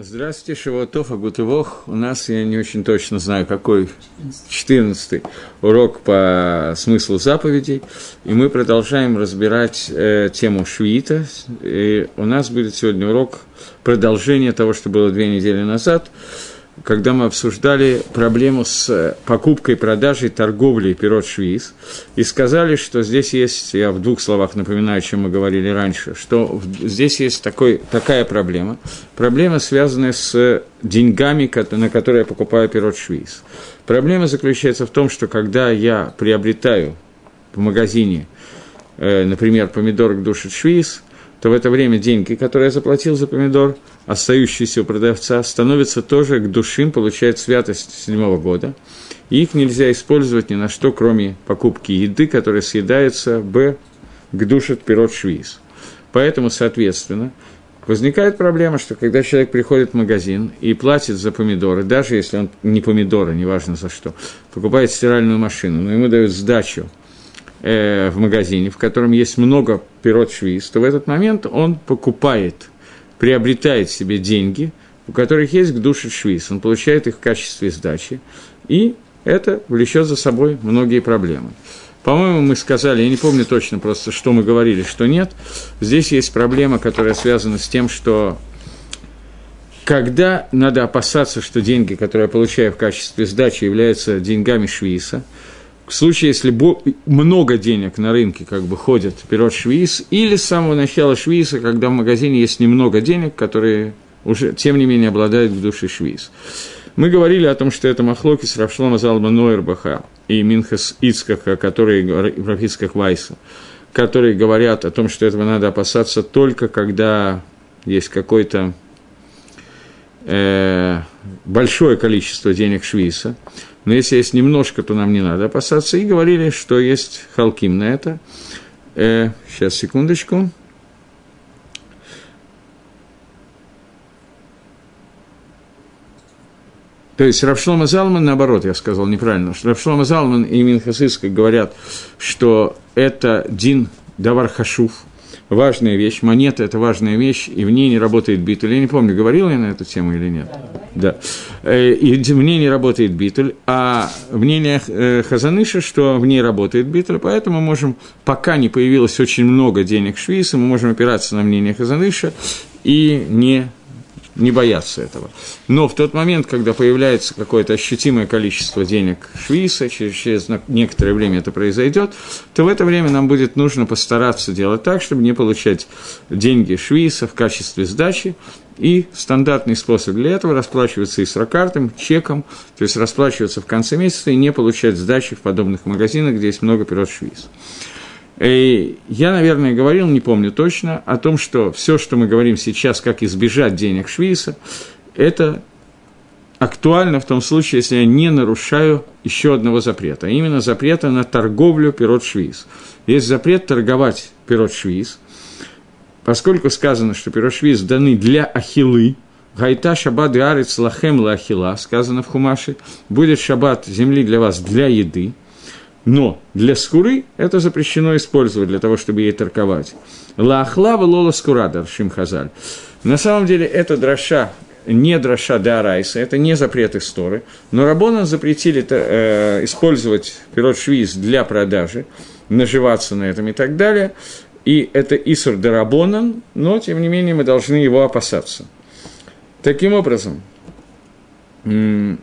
Здравствуйте, Шавуатов, Агутывох. У нас, я не очень точно знаю, какой 14 урок по смыслу заповедей. И мы продолжаем разбирать э, тему швиита. И у нас будет сегодня урок продолжения того, что было две недели назад когда мы обсуждали проблему с э, покупкой, продажей, торговлей пирот швиз, и сказали, что здесь есть, я в двух словах напоминаю, о чем мы говорили раньше, что здесь есть такой, такая проблема, проблема, связанная с деньгами, на которые я покупаю пирот швиз. Проблема заключается в том, что когда я приобретаю в магазине, э, например, помидор к душе швиз, то в это время деньги, которые я заплатил за помидор, остающиеся у продавца, становятся тоже к душим, получают святость седьмого года. И их нельзя использовать ни на что, кроме покупки еды, которая съедается, б, к душе пирот швиз. Поэтому, соответственно, возникает проблема, что когда человек приходит в магазин и платит за помидоры, даже если он не помидоры, неважно за что, покупает стиральную машину, но ему дают сдачу э, в магазине, в котором есть много пирот швиз, то в этот момент он покупает, приобретает себе деньги, у которых есть к душе швиз, он получает их в качестве сдачи, и это влечет за собой многие проблемы. По-моему, мы сказали, я не помню точно просто, что мы говорили, что нет. Здесь есть проблема, которая связана с тем, что когда надо опасаться, что деньги, которые я получаю в качестве сдачи, являются деньгами швиса, в случае, если много денег на рынке как бы ходят пирот швиз, или с самого начала швиза, когда в магазине есть немного денег, которые уже, тем не менее, обладают в душе швиз. Мы говорили о том, что это махлоки с Равшлома Залма Нойрбаха и Минхас Ицкаха, которые, Рафицках Вайса, которые говорят о том, что этого надо опасаться только когда есть какой-то э, большое количество денег швиса но если есть немножко, то нам не надо опасаться. И говорили, что есть халким на это. Э, сейчас, секундочку. То есть Равшлома Залман, наоборот, я сказал неправильно, что Равшлома Залман и Минхасиска говорят, что это Дин Давар Хашуф – важная вещь, монета – это важная вещь, и в ней не работает битуль. Я не помню, говорил я на эту тему или нет. Да. Э, и в ней не работает битуль, а мнение э, Хазаныша, что в ней работает битуль, поэтому мы можем, пока не появилось очень много денег швейса, мы можем опираться на мнение Хазаныша и не не бояться этого. Но в тот момент, когда появляется какое-то ощутимое количество денег швейса, через, через некоторое время это произойдет, то в это время нам будет нужно постараться делать так, чтобы не получать деньги швейса в качестве сдачи, и стандартный способ для этого расплачиваться и срокартом, чеком, то есть расплачиваться в конце месяца и не получать сдачи в подобных магазинах, где есть много пирот швейс. И я, наверное, говорил, не помню точно, о том, что все, что мы говорим сейчас, как избежать денег Швейса, это актуально в том случае, если я не нарушаю еще одного запрета, а именно запрета на торговлю пирот швиз. Есть запрет торговать пирот швиз, поскольку сказано, что пирот швиз даны для ахилы, Гайта шаббат и арец лахем ла ахила, сказано в Хумаше, будет шаббат земли для вас для еды – но для скуры это запрещено использовать для того, чтобы ей торговать. Лахлава лола скура, даршим хазаль. На самом деле это дроша, не дроша дарайса, это не запрет истории, но Рабона запретили э, использовать пирот швиз для продажи, наживаться на этом и так далее. И это Исур Дарабонан, но, тем не менее, мы должны его опасаться. Таким образом, Э,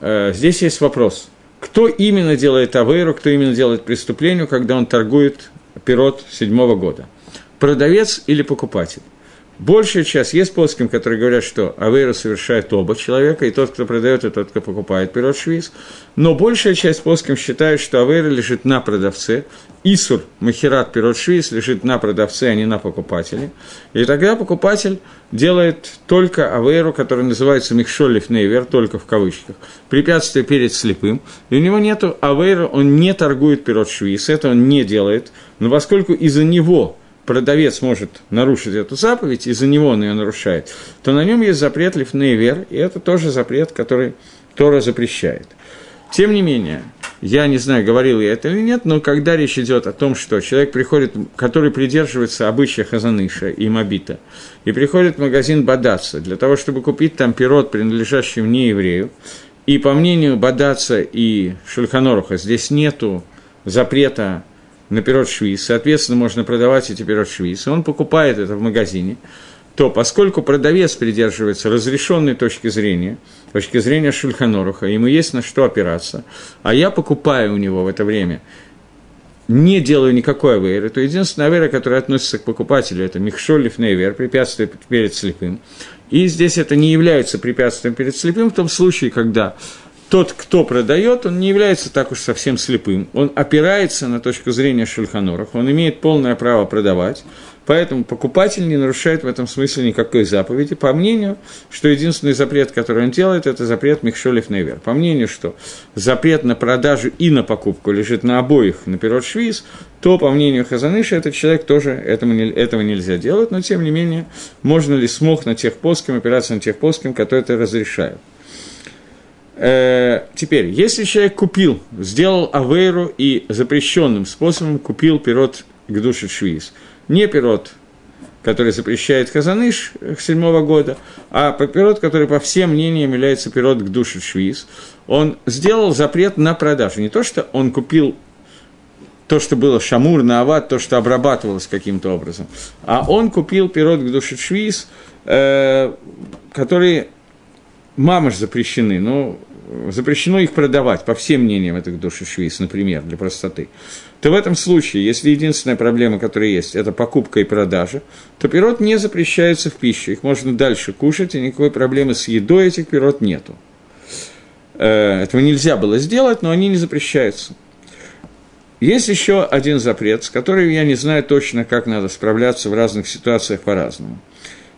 здесь есть вопрос. Кто именно делает авейру, кто именно делает преступление, когда он торгует пирот седьмого года? Продавец или покупатель? Большая часть, есть плоским, которые говорят, что авейру совершает оба человека, и тот, кто продает, и тот, кто покупает пирот швиз. Но большая часть плоским считает, что авейра лежит на продавце, Исур, махерат, пирот швиз лежит на продавце, а не на покупателе. И тогда покупатель делает только авейру, который называется михшолев нейвер, только в кавычках, препятствие перед слепым. И у него нет авейра, он не торгует пирот швиз, это он не делает. Но поскольку из-за него продавец может нарушить эту заповедь, из-за него он ее нарушает, то на нем есть запрет лифнейвер, и это тоже запрет, который Тора запрещает. Тем не менее, я не знаю, говорил я это или нет, но когда речь идет о том, что человек приходит, который придерживается обычая Хазаныша и Мобита, и приходит в магазин Бадаться для того, чтобы купить там пирот, принадлежащий не еврею, и по мнению Бадаться и Шульханоруха здесь нету запрета на пирот швиз, соответственно, можно продавать эти пирот швиз, он покупает это в магазине, то поскольку продавец придерживается разрешенной точки зрения, точки зрения Шульханоруха, ему есть на что опираться, а я покупаю у него в это время, не делаю никакой аверы, то единственная авера, которая относится к покупателю, это Михшолев Нейвер, препятствие перед слепым. И здесь это не является препятствием перед слепым в том случае, когда тот, кто продает, он не является так уж совсем слепым. Он опирается на точку зрения Шульханорах, он имеет полное право продавать, поэтому покупатель не нарушает в этом смысле никакой заповеди, по мнению, что единственный запрет, который он делает, это запрет Михшолев Невер. По мнению, что запрет на продажу и на покупку лежит на обоих на пирот швиз, то, по мнению Хазаныша, этот человек тоже этому, этого нельзя делать, но, тем не менее, можно ли смог на тех плоским опираться на тех плоским, которые это разрешают. Э, теперь, если человек купил, сделал авейру и запрещенным способом купил пирот к душе швиз, не пирот, который запрещает Казаныш седьмого года, а пирот, который по всем мнениям является пирот к душе швиз, он сделал запрет на продажу. Не то, что он купил то, что было шамур, наават, то, что обрабатывалось каким-то образом, а он купил пирот к душе швиз, э, который мамаш запрещены, но запрещено их продавать, по всем мнениям этих душ швейц, например, для простоты, то в этом случае, если единственная проблема, которая есть, это покупка и продажа, то пирот не запрещается в пищу, их можно дальше кушать, и никакой проблемы с едой этих пирот нету. Э, этого нельзя было сделать, но они не запрещаются. Есть еще один запрет, с которым я не знаю точно, как надо справляться в разных ситуациях по-разному.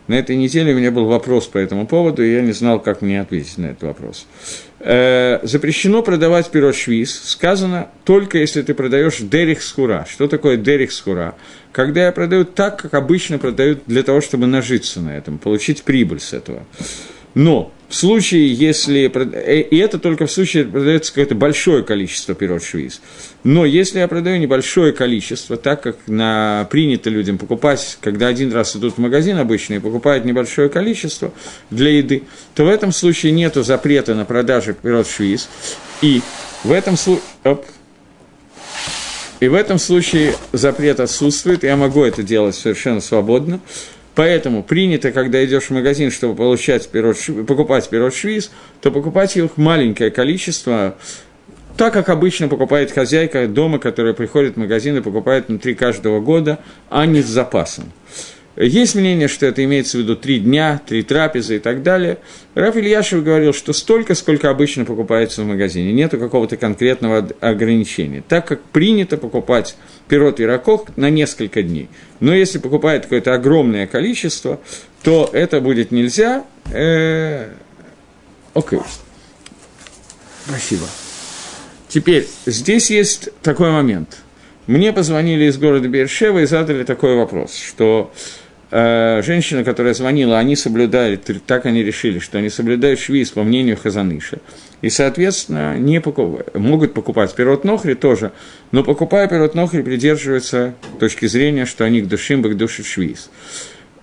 На этой неделе у меня был вопрос по этому поводу, и я не знал, как мне ответить на этот вопрос. Э, запрещено продавать пирот швиз. Сказано только если ты продаешь дерих схура. Что такое дерих схура? Когда я продаю так, как обычно продают для того, чтобы нажиться на этом, получить прибыль с этого. Но в случае, если... Э, и это только в случае, продается какое-то большое количество пирот швиз. Но если я продаю небольшое количество, так как на, принято людям покупать, когда один раз идут в магазин обычно и покупают небольшое количество для еды, то в этом случае нет запрета на продажу пирот швиз. И в этом случае... И в этом случае запрет отсутствует, я могу это делать совершенно свободно. Поэтому принято, когда идешь в магазин, чтобы получать пирот, покупать пирот швиз, то покупать их маленькое количество, так как обычно покупает хозяйка дома, которая приходит в магазин и покупает внутри каждого года, а не с запасом. Есть мнение, что это имеется в виду три дня, три трапезы и так далее. Раф Ильяшев говорил, что столько, сколько обычно покупается в магазине, нету какого-то конкретного ограничения, так как принято покупать пирот и ракох на несколько дней. Но если покупает какое-то огромное количество, то это будет нельзя. Э, окей. Спасибо. Теперь, здесь есть такой момент. Мне позвонили из города Бершева и задали такой вопрос, что э, женщина, которая звонила, они соблюдают, так они решили, что они соблюдают швиз по мнению Хазаныша, и, соответственно, не покуп... могут покупать пирот Нохри тоже, но покупая пирот Нохри, придерживаются точки зрения, что они к душим, к душе швиз.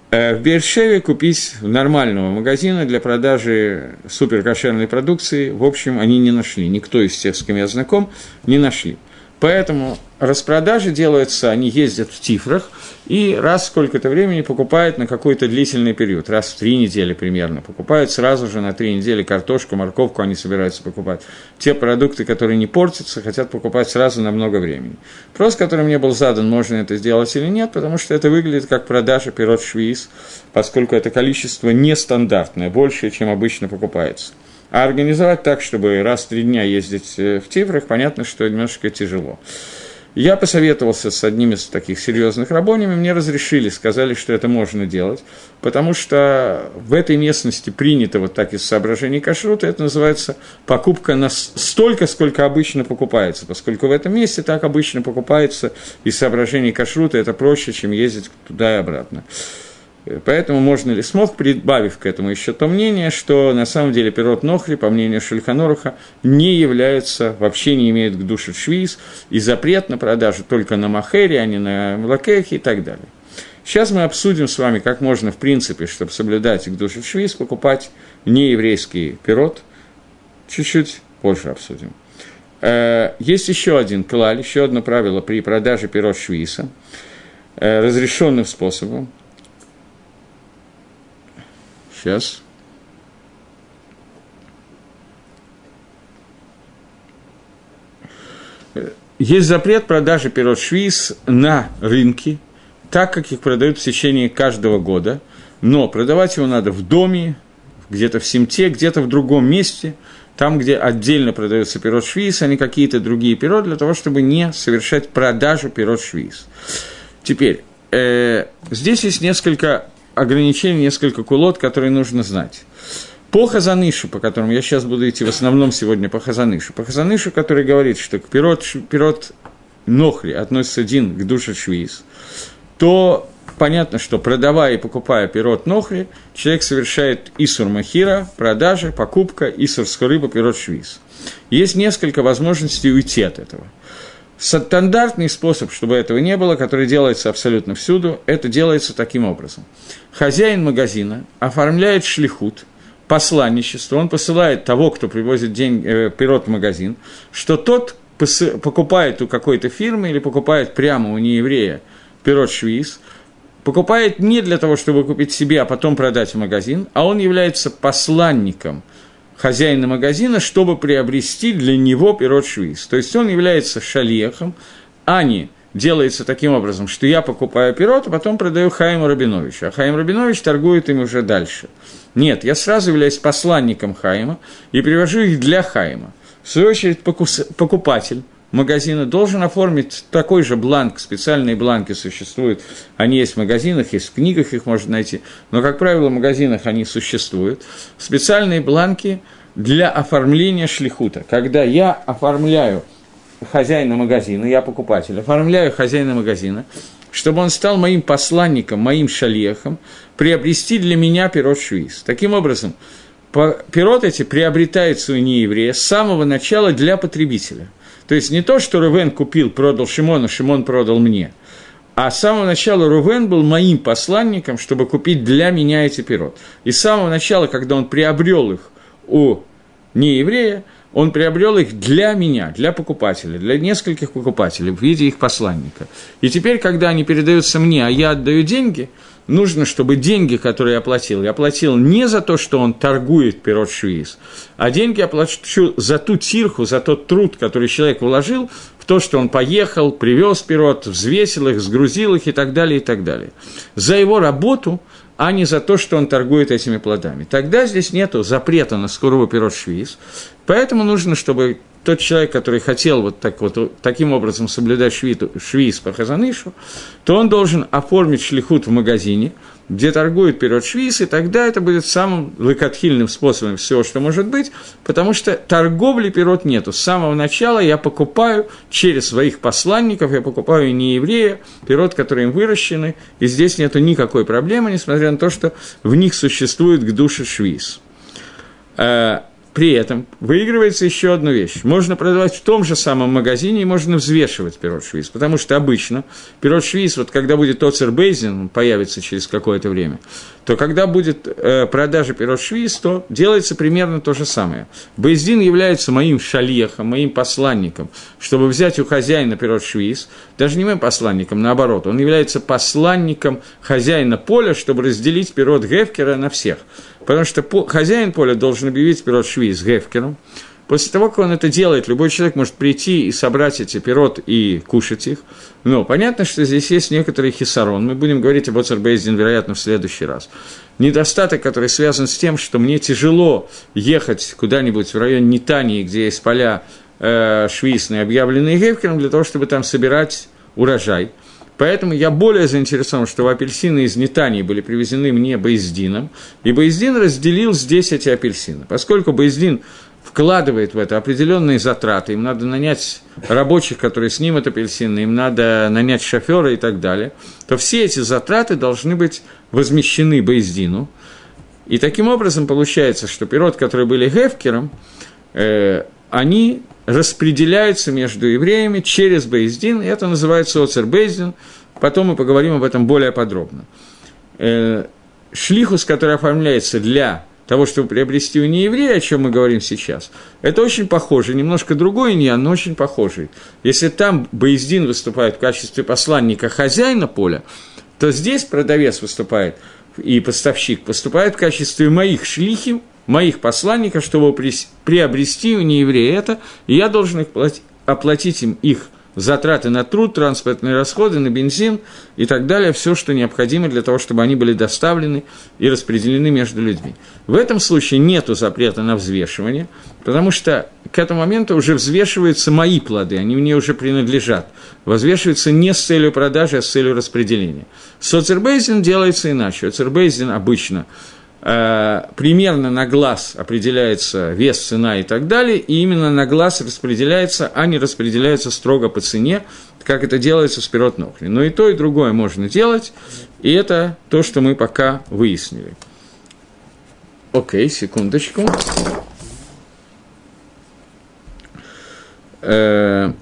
Э, в Бершеве купить нормального магазина для продажи суперкошерной продукции, в общем, они не нашли. Никто из тех, с кем я знаком, не нашли. Поэтому распродажи делаются, они ездят в цифрах, и раз сколько-то времени покупают на какой-то длительный период, раз в три недели примерно, покупают сразу же на три недели картошку, морковку они собираются покупать. Те продукты, которые не портятся, хотят покупать сразу на много времени. Вопрос, который мне был задан, можно это сделать или нет, потому что это выглядит как продажа пирот швиз, поскольку это количество нестандартное, большее, чем обычно покупается. А организовать так, чтобы раз в три дня ездить э, в Тифрах, понятно, что немножко тяжело. Я посоветовался с одним из таких серьезных рабонями, мне разрешили, сказали, что это можно делать, потому что в этой местности принято вот так из соображений кашрута, это называется покупка на столько, сколько обычно покупается, поскольку в этом месте так обычно покупается из соображений кашрута, это проще, чем ездить туда и обратно. Поэтому можно ли смог, прибавив к этому еще то мнение, что на самом деле пирот Нохри, по мнению Шульханоруха, не являются, вообще не имеют к душе швиз, и запрет на продажу только на махере, а не на лакехе и так далее. Сейчас мы обсудим с вами, как можно, в принципе, чтобы соблюдать к душе швиз, покупать нееврейский пирот. Чуть-чуть позже обсудим. Э, есть еще один клаль, еще одно правило при продаже пирот швиса, э, разрешенным способом. Сейчас. Есть запрет продажи пирот швиз на рынке, так как их продают в течение каждого года, но продавать его надо в доме, где-то в Симте, где-то в другом месте, там, где отдельно продается пирот швиз, а не какие-то другие пирот, для того, чтобы не совершать продажу пирот швиз. Теперь, э, здесь есть несколько ограничений, несколько кулот, которые нужно знать. По Хазанышу, по которому я сейчас буду идти в основном сегодня по Хазанышу, по Хазанышу, который говорит, что к пирот, пирот Нохри относится один к душе швиз, то понятно, что продавая и покупая пирот Нохри, человек совершает Исур Махира, продажа, покупка, Исур Скорыба, пирот Швиз. Есть несколько возможностей уйти от этого – Стандартный способ, чтобы этого не было, который делается абсолютно всюду, это делается таким образом. Хозяин магазина оформляет шлихут, посланничество, он посылает того, кто привозит деньги, э, пирот в магазин, что тот покупает у какой-то фирмы или покупает прямо у нееврея пирот швиз, покупает не для того, чтобы купить себе, а потом продать в магазин, а он является посланником – хозяина магазина, чтобы приобрести для него пирот швиз. То есть он является шалехом, а не делается таким образом, что я покупаю пирот, а потом продаю Хаиму Рабиновичу, а Хаим Рабинович торгует им уже дальше. Нет, я сразу являюсь посланником Хаима и привожу их для Хаима. В свою очередь, покупатель магазина должен оформить такой же бланк, специальные бланки существуют, они есть в магазинах, есть в книгах, их можно найти, но, как правило, в магазинах они существуют. Специальные бланки для оформления шлихута. Когда я оформляю хозяина магазина, я покупатель, оформляю хозяина магазина, чтобы он стал моим посланником, моим шалехом, приобрести для меня пирот швиз. Таким образом, пирот эти приобретаются у нееврея с самого начала для потребителя – то есть не то, что Рувен купил, продал Шимону, Шимон продал мне, а с самого начала Рувен был моим посланником, чтобы купить для меня эти пирот. И с самого начала, когда он приобрел их у нееврея, он приобрел их для меня, для покупателя, для нескольких покупателей в виде их посланника. И теперь, когда они передаются мне, а я отдаю деньги – нужно, чтобы деньги, которые я платил, я платил не за то, что он торгует пирот швиз, а деньги я плачу за ту тирху, за тот труд, который человек вложил в то, что он поехал, привез пирот, взвесил их, сгрузил их и так далее, и так далее. За его работу, а не за то, что он торгует этими плодами. Тогда здесь нет запрета на скоровый пирот швиз, поэтому нужно, чтобы тот человек, который хотел вот, так вот таким образом соблюдать швиту, швиз по хазанышу, то он должен оформить шлихут в магазине, где торгует пирот швиз, и тогда это будет самым лыкотхильным способом всего, что может быть, потому что торговли пирот нету. С самого начала я покупаю через своих посланников, я покупаю не еврея, пирот, которые им выращены, и здесь нету никакой проблемы, несмотря на то, что в них существует к душе швиз. При этом выигрывается еще одна вещь. Можно продавать в том же самом магазине и можно взвешивать пирот швиз, потому что обычно пирот швиз, вот когда будет Оцер Бейзин, появится через какое-то время, то когда будет э, продажа пирот швиз, то делается примерно то же самое. Бейзин является моим шалехом, моим посланником, чтобы взять у хозяина пирот швиз, даже не моим посланником, наоборот, он является посланником хозяина поля, чтобы разделить пирот Гефкера на всех. Потому что хозяин поля должен объявить пирот шви с гефкером. После того, как он это делает, любой человек может прийти и собрать эти пирот и кушать их. Но понятно, что здесь есть некоторый хисарон. Мы будем говорить об Оцербейздин, вероятно, в следующий раз. Недостаток, который связан с тем, что мне тяжело ехать куда-нибудь в район Нитании, где есть поля э, швейсные, объявленные гефкером, для того, чтобы там собирать урожай – Поэтому я более заинтересован, что апельсины из Нетании были привезены мне Боездином, и Боездин разделил здесь эти апельсины. Поскольку Боездин вкладывает в это определенные затраты, им надо нанять рабочих, которые снимут апельсины, им надо нанять шофера и так далее, то все эти затраты должны быть возмещены Боездину. И таким образом получается, что пирот, которые были Гефкером, э, они распределяются между евреями через Бейздин, это называется Оцер Бейздин, потом мы поговорим об этом более подробно. Э, шлихус, который оформляется для того, чтобы приобрести у нееврея, о чем мы говорим сейчас, это очень похоже, немножко другой иньян, но очень похожий. Если там Боездин выступает в качестве посланника хозяина поля, то здесь продавец выступает и поставщик поступает в качестве моих шлихим, моих посланников, чтобы приобрести у нееврея это, и я должен их платить, оплатить им их затраты на труд, транспортные расходы, на бензин и так далее, все, что необходимо для того, чтобы они были доставлены и распределены между людьми. В этом случае нет запрета на взвешивание, потому что к этому моменту уже взвешиваются мои плоды, они мне уже принадлежат. Возвешиваются не с целью продажи, а с целью распределения. С Оцербейзин делается иначе. Оцербейзин обычно – примерно на глаз определяется вес, цена и так далее, и именно на глаз распределяется, а не распределяется строго по цене, как это делается с пирот нохли. Но и то, и другое можно делать, и это то, что мы пока выяснили. Окей, секундочку. Э,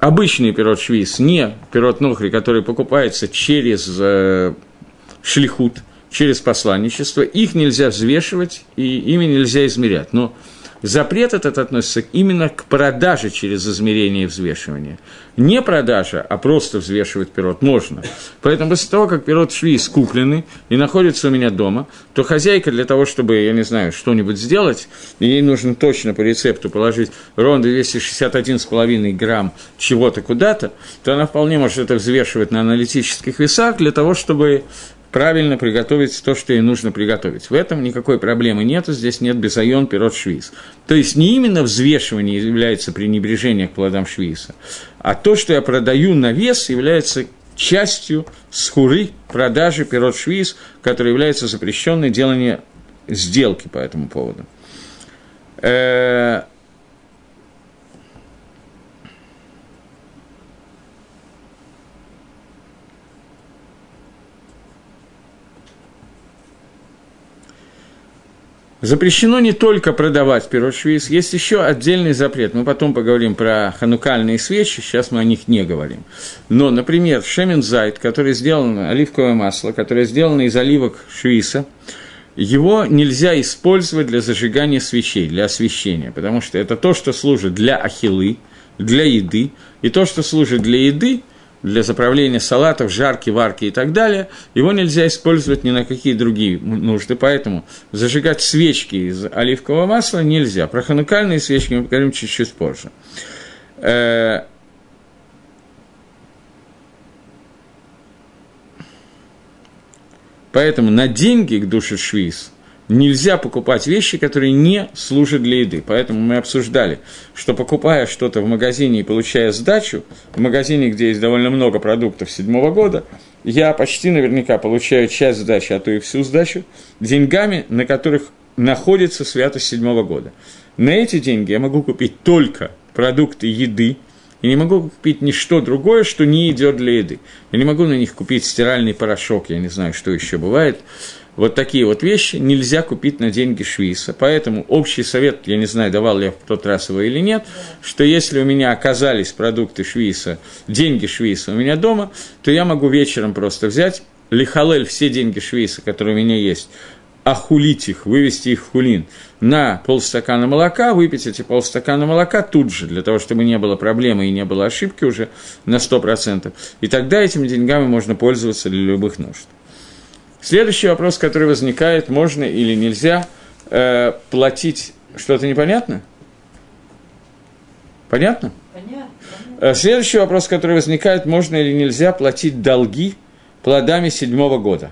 обычный пирот швиз, не пирот нохри, который покупается через э, шлихут – через посланничество, их нельзя взвешивать и ими нельзя измерять. Но запрет этот относится именно к продаже через измерение и взвешивание. Не продажа, а просто взвешивать пирот можно. Поэтому после того, как пирот швейц куплены и находится у меня дома, то хозяйка для того, чтобы, я не знаю, что-нибудь сделать, ей нужно точно по рецепту положить ровно 261,5 грамм чего-то куда-то, то она вполне может это взвешивать на аналитических весах для того, чтобы правильно приготовить то, что ей нужно приготовить. В этом никакой проблемы нет, здесь нет безайон пирот швиз. То есть не именно взвешивание является пренебрежением к плодам швиса, а то, что я продаю на вес, является частью схуры продажи пирот швиз, которая является запрещенной делание сделки по этому поводу. Запрещено не только продавать пирот швейц, есть еще отдельный запрет. Мы потом поговорим про ханукальные свечи, сейчас мы о них не говорим. Но, например, шемензайт, который сделан, оливковое масло, которое сделано из оливок швейца, его нельзя использовать для зажигания свечей, для освещения, потому что это то, что служит для ахилы, для еды, и то, что служит для еды – для заправления салатов, жарки, варки и так далее, его нельзя использовать ни на какие другие нужды, поэтому зажигать свечки из оливкового масла нельзя. Про ханукальные свечки мы поговорим чуть-чуть позже. Э, поэтому на деньги к душе швиз – нельзя покупать вещи, которые не служат для еды. Поэтому мы обсуждали, что покупая что-то в магазине и получая сдачу, в магазине, где есть довольно много продуктов седьмого года, я почти наверняка получаю часть сдачи, а то и всю сдачу, деньгами, на которых находится святость седьмого года. На эти деньги я могу купить только продукты еды, и не могу купить ничто другое, что не идет для еды. Я не могу на них купить стиральный порошок, я не знаю, что еще бывает вот такие вот вещи нельзя купить на деньги швейца. Поэтому общий совет, я не знаю, давал ли я в тот раз его или нет, что если у меня оказались продукты швейца, деньги швейца у меня дома, то я могу вечером просто взять лихалель, все деньги швейца, которые у меня есть, охулить их, вывести их в хулин на полстакана молока, выпить эти полстакана молока тут же, для того, чтобы не было проблемы и не было ошибки уже на 100%. И тогда этими деньгами можно пользоваться для любых нужд. Следующий вопрос, который возникает, можно или нельзя э, платить что-то непонятно? Понятно? Понятно. Э, следующий вопрос, который возникает, можно или нельзя платить долги плодами седьмого года.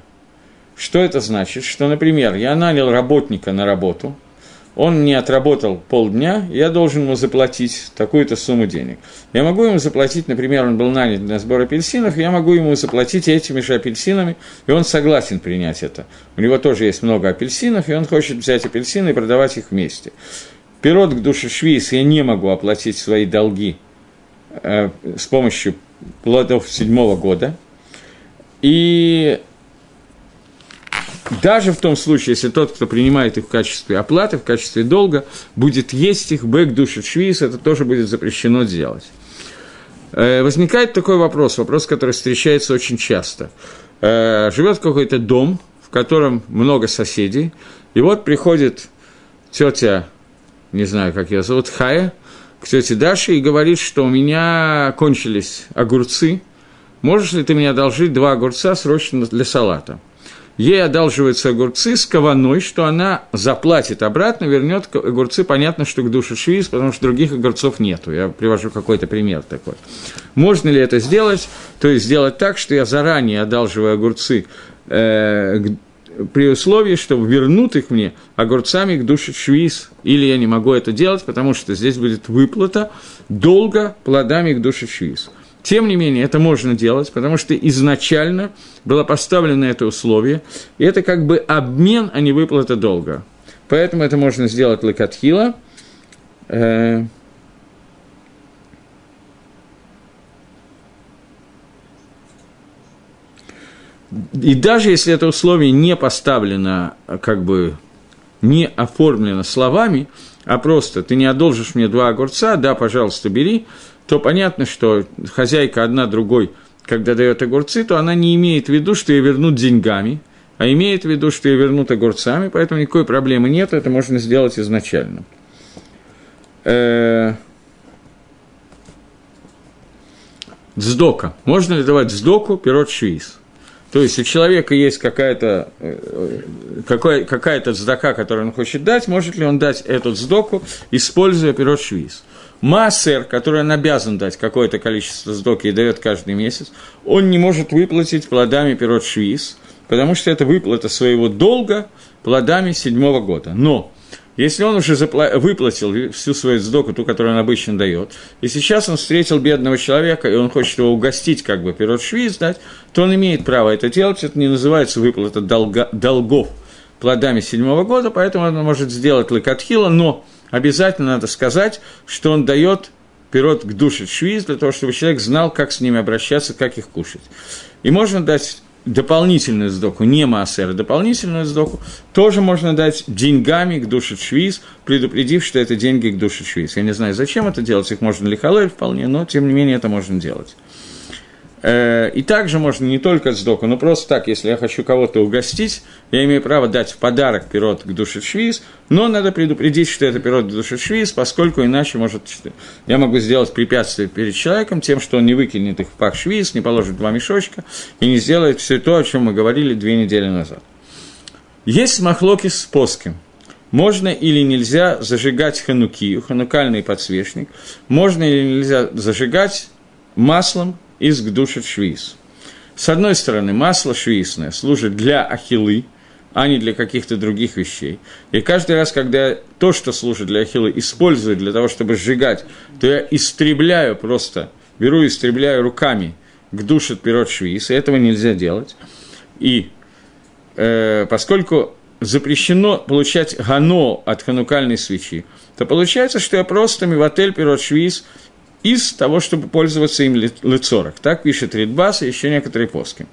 Что это значит? Что, например, я нанял работника на работу – он не отработал полдня, я должен ему заплатить такую-то сумму денег. Я могу ему заплатить, например, он был нанят на сбор апельсинов, я могу ему заплатить этими же апельсинами, и он согласен принять это. У него тоже есть много апельсинов, и он хочет взять апельсины и продавать их вместе. пирот к душе швейс я не могу оплатить свои долги э, с помощью плодов седьмого года. И даже в том случае, если тот, кто принимает их в качестве оплаты, в качестве долга, будет есть их бэк души швиз, это тоже будет запрещено делать. Э, возникает такой вопрос, вопрос, который встречается очень часто. Э, живет какой-то дом, в котором много соседей, и вот приходит тетя, не знаю, как ее зовут, Хая, к тете Даше и говорит, что у меня кончились огурцы, можешь ли ты мне одолжить два огурца срочно для салата? Ей одалживаются огурцы с кованой, что она заплатит обратно, вернет огурцы, понятно, что к душе швиз, потому что других огурцов нету. Я привожу какой-то пример такой. Можно ли это сделать? То есть сделать так, что я заранее одалживаю огурцы э, при условии, что вернут их мне огурцами к душе швиз, или я не могу это делать, потому что здесь будет выплата долго плодами к душе швиз. Тем не менее, это можно делать, потому что изначально было поставлено это условие, и это как бы обмен, а не выплата долга. Поэтому это можно сделать лакатхила. Э, и даже если это условие не поставлено, как бы не оформлено словами, а просто ты не одолжишь мне два огурца, да, пожалуйста, бери, то понятно, что хозяйка одна другой, когда дает огурцы, то она не имеет в виду, что ее вернут деньгами, а имеет в виду, что ее вернут огурцами, поэтому никакой проблемы нет, это можно сделать изначально. Э, Дздока. Можно ли давать дздоку пирот швиз? То есть у человека есть какая-то э, какая, какая-то сдака, которую он хочет дать, может ли он дать эту сдоку, используя пирот швиз? Массер, который он обязан дать какое-то количество сдоки и дает каждый месяц, он не может выплатить плодами пирот швиз, потому что это выплата своего долга плодами седьмого года. Но если он уже запла- выплатил всю свою сдоку, ту, которую он обычно дает, и сейчас он встретил бедного человека, и он хочет его угостить, как бы пирот швиз дать, то он имеет право это делать, это не называется выплата долга- долгов плодами седьмого года, поэтому он может сделать лыкатхила, но обязательно надо сказать, что он дает пирот к душе швиз, для того, чтобы человек знал, как с ними обращаться, как их кушать. И можно дать дополнительную сдоку, не массер, а дополнительную сдоку, тоже можно дать деньгами к душе швиз, предупредив, что это деньги к душе швиз. Я не знаю, зачем это делать, их можно лихалель вполне, но тем не менее это можно делать. Э, и также можно не только сдоку, но просто так, если я хочу кого-то угостить, я имею право дать в подарок пирот к душе швиз, но надо предупредить, что это пирот к душе швиз, поскольку иначе может, я могу сделать препятствие перед человеком тем, что он не выкинет их в пах швиз, не положит два мешочка и не сделает все то, о чем мы говорили две недели назад. Есть махлоки с поским. Можно или нельзя зажигать ханукию, ханукальный подсвечник. Можно или нельзя зажигать маслом из гдушит швиз. С одной стороны, масло швизное служит для ахилы, а не для каких-то других вещей. И каждый раз, когда то, что служит для ахилы, использую для того, чтобы сжигать, то я истребляю просто, беру и истребляю руками к душит пирот швиз, и этого нельзя делать. И э, поскольку запрещено получать гано от ханукальной свечи, то получается, что я просто миватель пирот швиз из того, чтобы пользоваться им лицорах. Так пишет Ридбас и еще некоторые поски.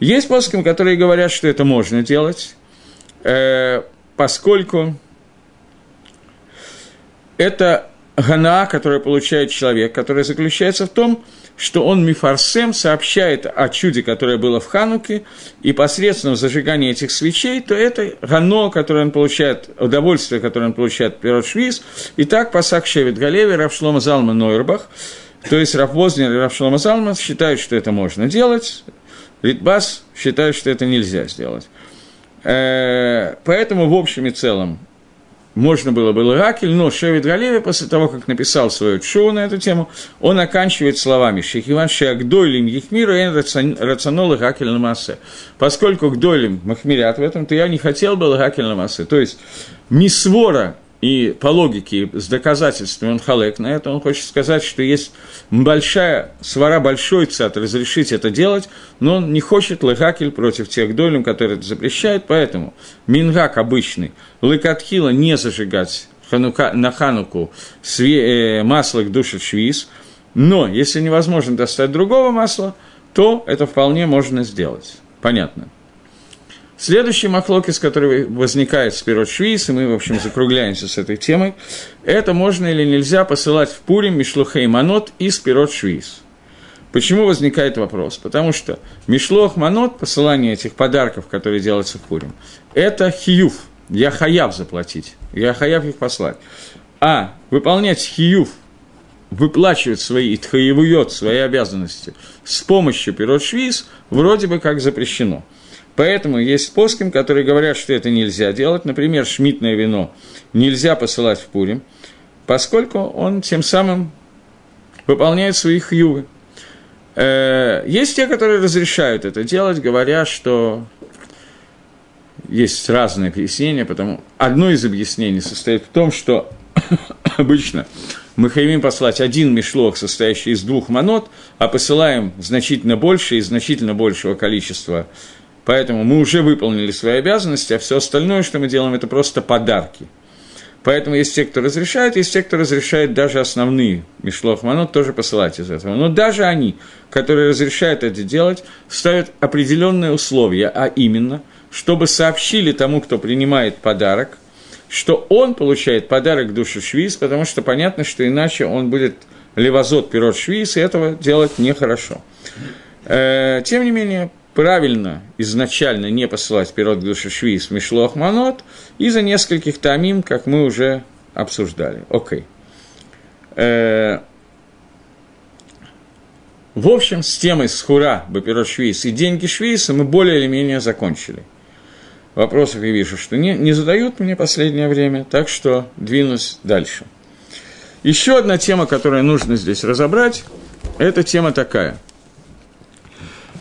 Есть поски, которые говорят, что это можно делать, э, поскольку это гана, которую получает человек, которая заключается в том, что он Мифарсем сообщает о чуде, которое было в Хануке, и посредством зажигания этих свечей, то это гано, которое он получает, удовольствие, которое он получает Пирот Швиз, и так Пасак Шевит Галеви, Равшлома Залма Нойрбах, то есть Раввознер и Равшлома Залма считают, что это можно делать, Ритбас считает, что это нельзя сделать. Э, поэтому, в общем и целом, можно было бы Лагакель, но Шевит Галеви, после того, как написал свою шоу на эту тему, он оканчивает словами «Шехиван шеагдойлим ехмиру эн рационол Лагакель на массе». Поскольку гдойлим махмирят в этом, то я не хотел бы Лагакель на массе. То есть, мисвора и по логике, с доказательствами он халек на это, он хочет сказать, что есть большая свара, большой цат разрешить это делать, но он не хочет лыхакель против тех долем, которые это запрещают, поэтому мингак обычный, лыкатхила не зажигать ханука, на хануку све, э, масло к душе швиз, но если невозможно достать другого масла, то это вполне можно сделать. Понятно. Следующий махлокис, который возникает с пирот и мы, в общем, закругляемся с этой темой, это можно или нельзя посылать в Пурим Мишлухей Манот из пирот. Почему возникает вопрос? Потому что Мишлох Манот, посылание этих подарков, которые делаются в Пурим, это хиюв, я хаяв заплатить, я хаяв их послать. А выполнять хиюв, выплачивать свои, тхаевует, свои обязанности с помощью пирот вроде бы как запрещено – Поэтому есть способы, которые говорят, что это нельзя делать. Например, шмитное вино нельзя посылать в Пурим, поскольку он тем самым выполняет свои хьювы. Э, есть те, которые разрешают это делать, говоря, что есть разные объяснения, потому одно из объяснений состоит в том, что обычно мы хотим послать один мешлох, состоящий из двух монот, а посылаем значительно больше и значительно большего количества Поэтому мы уже выполнили свои обязанности, а все остальное, что мы делаем, это просто подарки. Поэтому есть те, кто разрешает, есть те, кто разрешает даже основные Мишлох Манот тоже посылать из этого. Но даже они, которые разрешают это делать, ставят определенные условия, а именно, чтобы сообщили тому, кто принимает подарок, что он получает подарок души швиз, потому что понятно, что иначе он будет левозот пирот швиз, и этого делать нехорошо. Э, тем не менее, правильно изначально не посылать пирот Гдушашвиис в Мишлох Манот из-за нескольких тамим, как мы уже обсуждали. Окей. Э, в общем, с темой схура Бапирот Швиис и деньги Швииса мы более или менее закончили. Вопросов я вижу, что не, не задают мне последнее время, так что двинусь дальше. Еще одна тема, которую нужно здесь разобрать, это тема такая –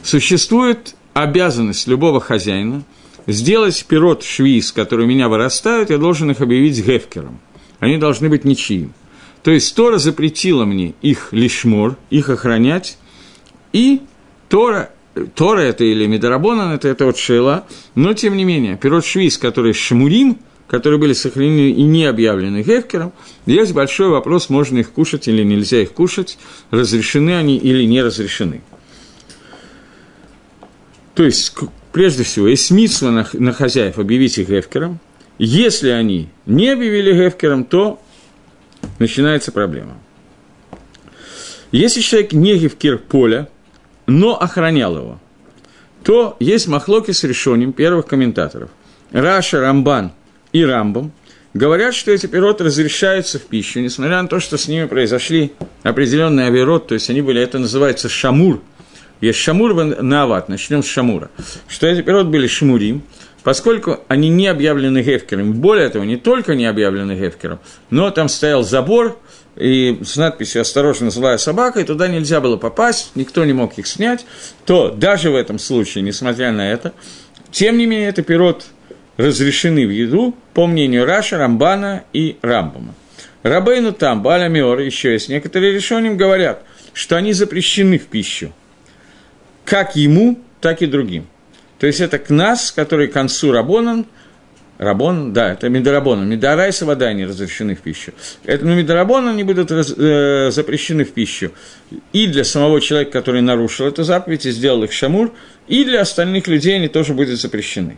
Существует обязанность любого хозяина сделать пирот швиз, который у меня вырастают, я должен их объявить гефкером. Они должны быть ничьим. То есть Тора запретила мне их лишмор, их охранять, и Тора, Тора это или Медорабонан, это, это от Шейла, но тем не менее, пирот швиз, который шмурим, которые были сохранены и не объявлены Гефкером, есть большой вопрос, можно их кушать или нельзя их кушать, разрешены они или не разрешены. То есть, прежде всего, есть смысл на, на хозяев объявить их гефкером. Если они не объявили гефкером, то начинается проблема. Если человек не гефкер поля, но охранял его, то есть махлоки с решением первых комментаторов. Раша, Рамбан и Рамбам говорят, что эти пироты разрешаются в пищу, несмотря на то, что с ними произошли определенные авирот, то есть они были, это называется шамур – есть шамур на ават, начнем с шамура. Что эти пирот были шмурим, поскольку они не объявлены гефкером. Более того, не только не объявлены гефкером, но там стоял забор, и с надписью «Осторожно, злая собака», и туда нельзя было попасть, никто не мог их снять, то даже в этом случае, несмотря на это, тем не менее, это пирот разрешены в еду, по мнению Раша, Рамбана и Рамбама. Рабейну там, Баля Миор, еще есть некоторые решения, говорят, что они запрещены в пищу – как ему, так и другим. То есть это к нас, который к концу Рабонан, Рабон, да, это Медорабонан. Медорайса вода не разрешены в пищу. Это, ну, Медорабонан они будут раз, э, запрещены в пищу и для самого человека, который нарушил эту заповедь и сделал их шамур, и для остальных людей они тоже будут запрещены.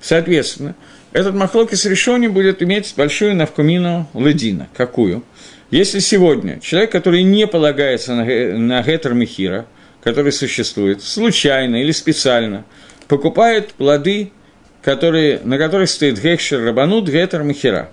Соответственно, этот махлоки с решением будет иметь большую навкумину ледина. Какую? Если сегодня человек, который не полагается на, на гетер Мехира, который существует, случайно или специально, покупает плоды, которые, на которых стоит гекшер рабанут гетер махера.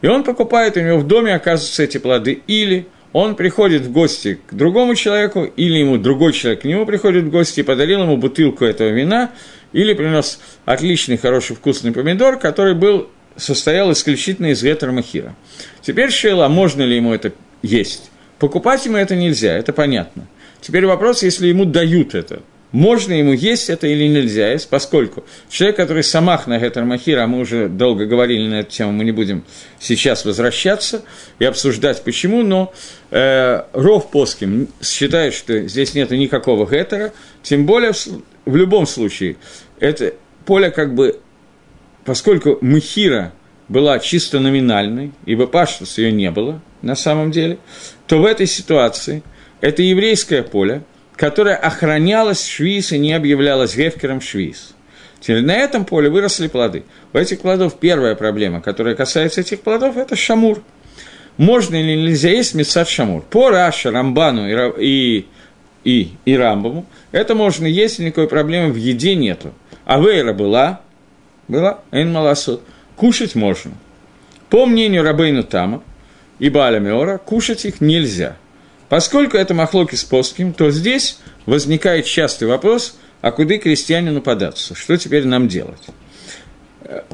И он покупает, у него в доме оказываются эти плоды, или он приходит в гости к другому человеку, или ему другой человек к нему приходит в гости и подарил ему бутылку этого вина, или принес отличный, хороший, вкусный помидор, который был, состоял исключительно из гетер махира. Теперь шейла, можно ли ему это есть? Покупать ему это нельзя, это понятно. Теперь вопрос, если ему дают это, можно ему есть это или нельзя? Есть, поскольку человек, который самах на Гетер а мы уже долго говорили на эту тему, мы не будем сейчас возвращаться и обсуждать почему, но э, Ров Поским считает, что здесь нет никакого Гетера, тем более в, в любом случае, это поле как бы, поскольку Махира была чисто номинальной, ибо паштус ее не было на самом деле, то в этой ситуации это еврейское поле, которое охранялось швиз и не объявлялось гефкером швиз. На этом поле выросли плоды. У этих плодов первая проблема, которая касается этих плодов, это шамур. Можно или нельзя есть мецад шамур? По Раша, Рамбану и, и, и, и Рамбаму это можно есть, никакой проблемы в еде нету. А вейра была, была, эн маласот, кушать можно. По мнению Рабейну Тама и Баля Меора, кушать их нельзя. Поскольку это махлоки с плоским, то здесь возникает частый вопрос, а куда крестьянину податься? Что теперь нам делать?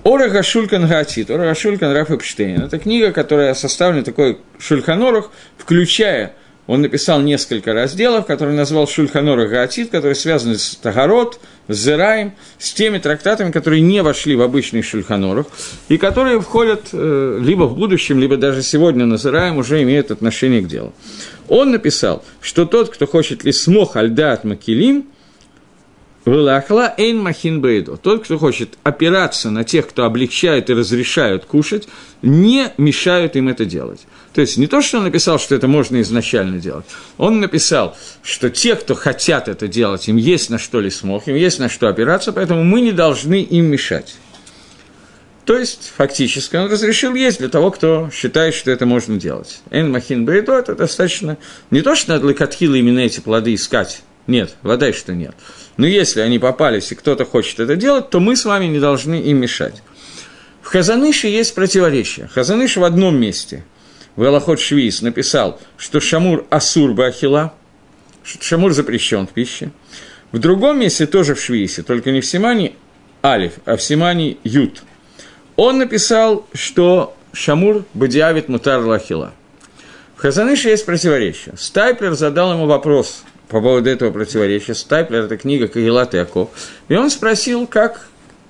Ора Гашулькан Гатит, Ора Гашулькан Раф Эпштейн. Это книга, которая составлена такой шульханорах, включая он написал несколько разделов, которые назвал Шульханора Гаатит, которые связаны с Тагород, Зераем, с теми трактатами, которые не вошли в обычный Шульханорах, и которые входят э, либо в будущем, либо даже сегодня на Зераем уже имеют отношение к делу. Он написал, что тот, кто хочет ли смох альдат макилим – Вылахла эйн махин бейдо. Тот, кто хочет опираться на тех, кто облегчает и разрешают кушать, не мешают им это делать. То есть не то, что он написал, что это можно изначально делать. Он написал, что те, кто хотят это делать, им есть на что ли смог, им есть на что опираться, поэтому мы не должны им мешать. То есть, фактически, он разрешил есть для того, кто считает, что это можно делать. Эн махин бейдо – это достаточно... Не то, что надо лакатхила именно эти плоды искать. Нет, вода что нет. Но если они попались, и кто-то хочет это делать, то мы с вами не должны им мешать. В Хазаныше есть противоречие. Хазаныш в одном месте, в Элохот Швиз, написал, что Шамур Асур Бахила, что Шамур запрещен в пище. В другом месте, тоже в Швисе, только не в Симане Алиф, а в Симане Ют. Он написал, что Шамур Бадиавит Мутар Лахила. В Хазаныше есть противоречие. Стайплер задал ему вопрос – по поводу этого противоречия. Стайплер – это книга Кагилат Яков. И он спросил, как,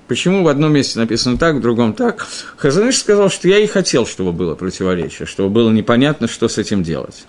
почему в одном месте написано так, в другом так. Хазаныш сказал, что я и хотел, чтобы было противоречие, чтобы было непонятно, что с этим делать.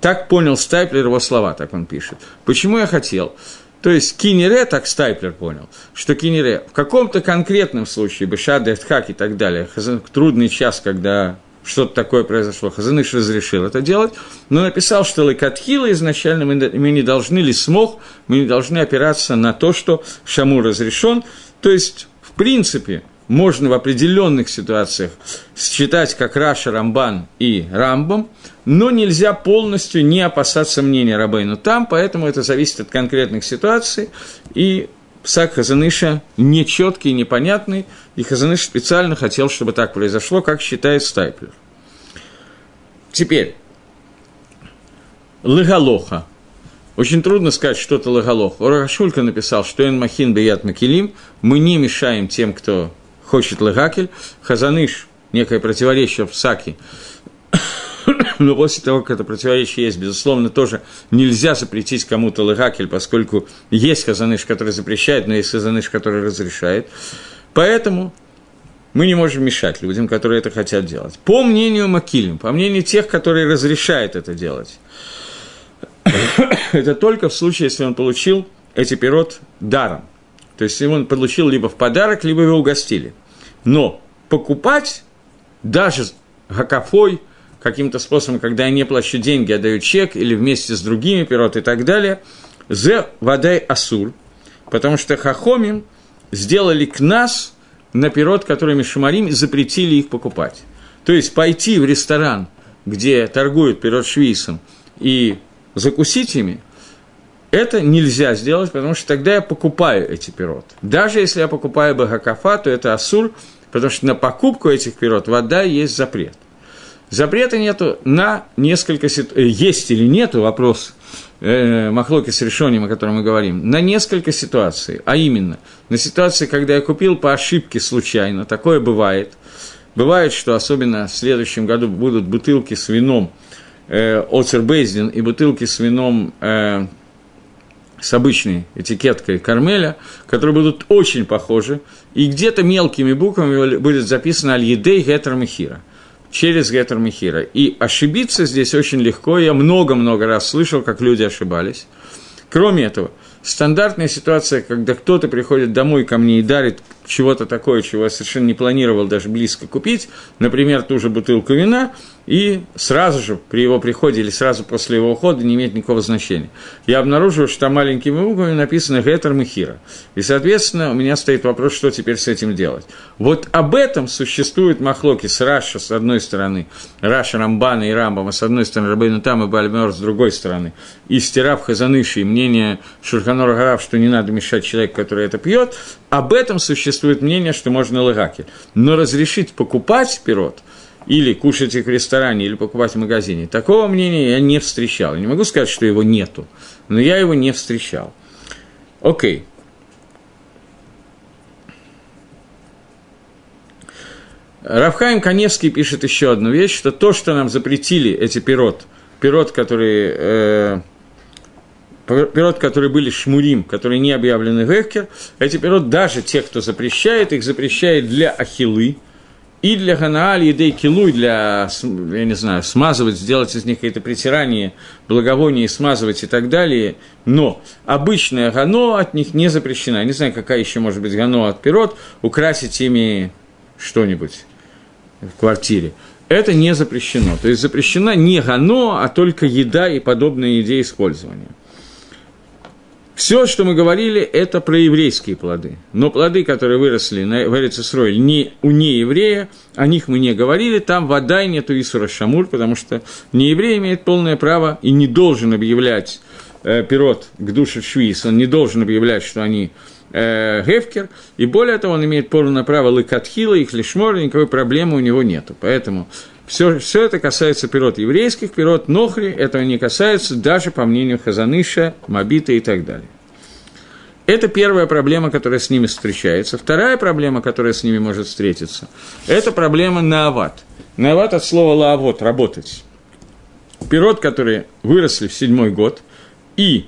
Так понял Стайплер его слова, так он пишет. Почему я хотел? То есть кинере, так Стайплер понял, что кинере в каком-то конкретном случае, Бешад, Эфтхак и так далее, трудный час, когда что-то такое произошло. Хазаныш разрешил это делать, но написал, что Лакатхила изначально мы, не должны ли смог, мы не должны опираться на то, что Шаму разрешен. То есть, принципе, можно в определенных ситуациях считать как Раша, Рамбан и Рамбам, но нельзя полностью не опасаться мнения Рабейну там, поэтому это зависит от конкретных ситуаций, и псак Хазаныша нечеткий, непонятный, и Хазаныш специально хотел, чтобы так произошло, как считает Стайплер. Теперь, Лыгалоха. Очень трудно сказать, что это Лыгалох. Орашулька написал, что Эн Махин Бият Макилим, мы не мешаем тем, кто хочет Лыгакель. Хазаныш, некое противоречие в Псаке, но после того, как это противоречие есть, безусловно, тоже нельзя запретить кому-то лыгакель, поскольку есть хазаныш, который запрещает, но есть хазаныш, который разрешает. Поэтому мы не можем мешать людям, которые это хотят делать. По мнению Макилим, по мнению тех, которые разрешают это делать, это только в случае, если он получил эти пирот даром. То есть, он получил либо в подарок, либо его угостили. Но покупать даже гакафой, каким-то способом, когда я не плачу деньги, а даю чек, или вместе с другими пирот и так далее, зе вадай асур, потому что хахомим сделали к нас на пирот, которыми шамарим, и запретили их покупать. То есть пойти в ресторан, где торгуют пирот швейцем, и закусить ими, это нельзя сделать, потому что тогда я покупаю эти пирот. Даже если я покупаю багакафа, то это асур, потому что на покупку этих пирот вода есть запрет. Запрета нету на несколько ситуаций. Э, есть или нету вопрос э, Махлоки с решением, о котором мы говорим, на несколько ситуаций. А именно, на ситуации, когда я купил по ошибке случайно, такое бывает. Бывает, что особенно в следующем году будут бутылки с вином э, Оцербейздин и бутылки с вином э, с обычной этикеткой Кармеля, которые будут очень похожи, и где-то мелкими буквами будет записано «Аль-Едей Гетер Мехира» через Гетер Михира. И ошибиться здесь очень легко. Я много-много раз слышал, как люди ошибались. Кроме этого, Стандартная ситуация, когда кто-то приходит домой ко мне и дарит чего-то такое, чего я совершенно не планировал даже близко купить, например, ту же бутылку вина, и сразу же при его приходе или сразу после его ухода не имеет никакого значения. Я обнаружил, что там маленькими буквами написано «Гетер Мехира». И, соответственно, у меня стоит вопрос, что теперь с этим делать. Вот об этом существует махлоки с Раша с одной стороны, Раша Рамбана и Рамбама с одной стороны, Рабейну Там и Бальмер с другой стороны, и Стираб Хазаныши, и мнение Шурханора Гарав, что не надо мешать человеку, который это пьет, об этом существует мнение, что можно лагаки. Но разрешить покупать пирот – или кушать их в ресторане, или покупать в магазине. Такого мнения я не встречал. Не могу сказать, что его нету, но я его не встречал. Окей. Равхайм Каневский пишет еще одну вещь, что то, что нам запретили эти пирот, пирот, которые, э, пирот, которые были шмурим, которые не объявлены в Эхкер, эти пирот, даже те, кто запрещает, их запрещает для ахилы, и для Ганааль, едей килуй, для, я не знаю, смазывать, сделать из них какие-то притирания, благовония, смазывать и так далее. Но обычное гано от них не запрещено. Я не знаю, какая еще может быть гано от пирот, украсить ими что-нибудь в квартире. Это не запрещено. То есть запрещена не гано, а только еда и подобные идеи использования. Все, что мы говорили, это про еврейские плоды. Но плоды, которые выросли на, в Эрицесрой не, у нееврея, о них мы не говорили, там вода и нету Исура Шамур, потому что нееврей имеет полное право и не должен объявлять э, пирот к душе Швейс, он не должен объявлять, что они э, Гефкер, и более того, он имеет полное право лыкатхила, их лишмор, никакой проблемы у него нету. Поэтому все, все это касается пирот еврейских, пирот Нохри, этого не касается даже по мнению Хазаныша, Мабита и так далее. Это первая проблема, которая с ними встречается. Вторая проблема, которая с ними может встретиться, это проблема наават. Наават от слова лаавот – работать. Пирот, которые выросли в седьмой год, и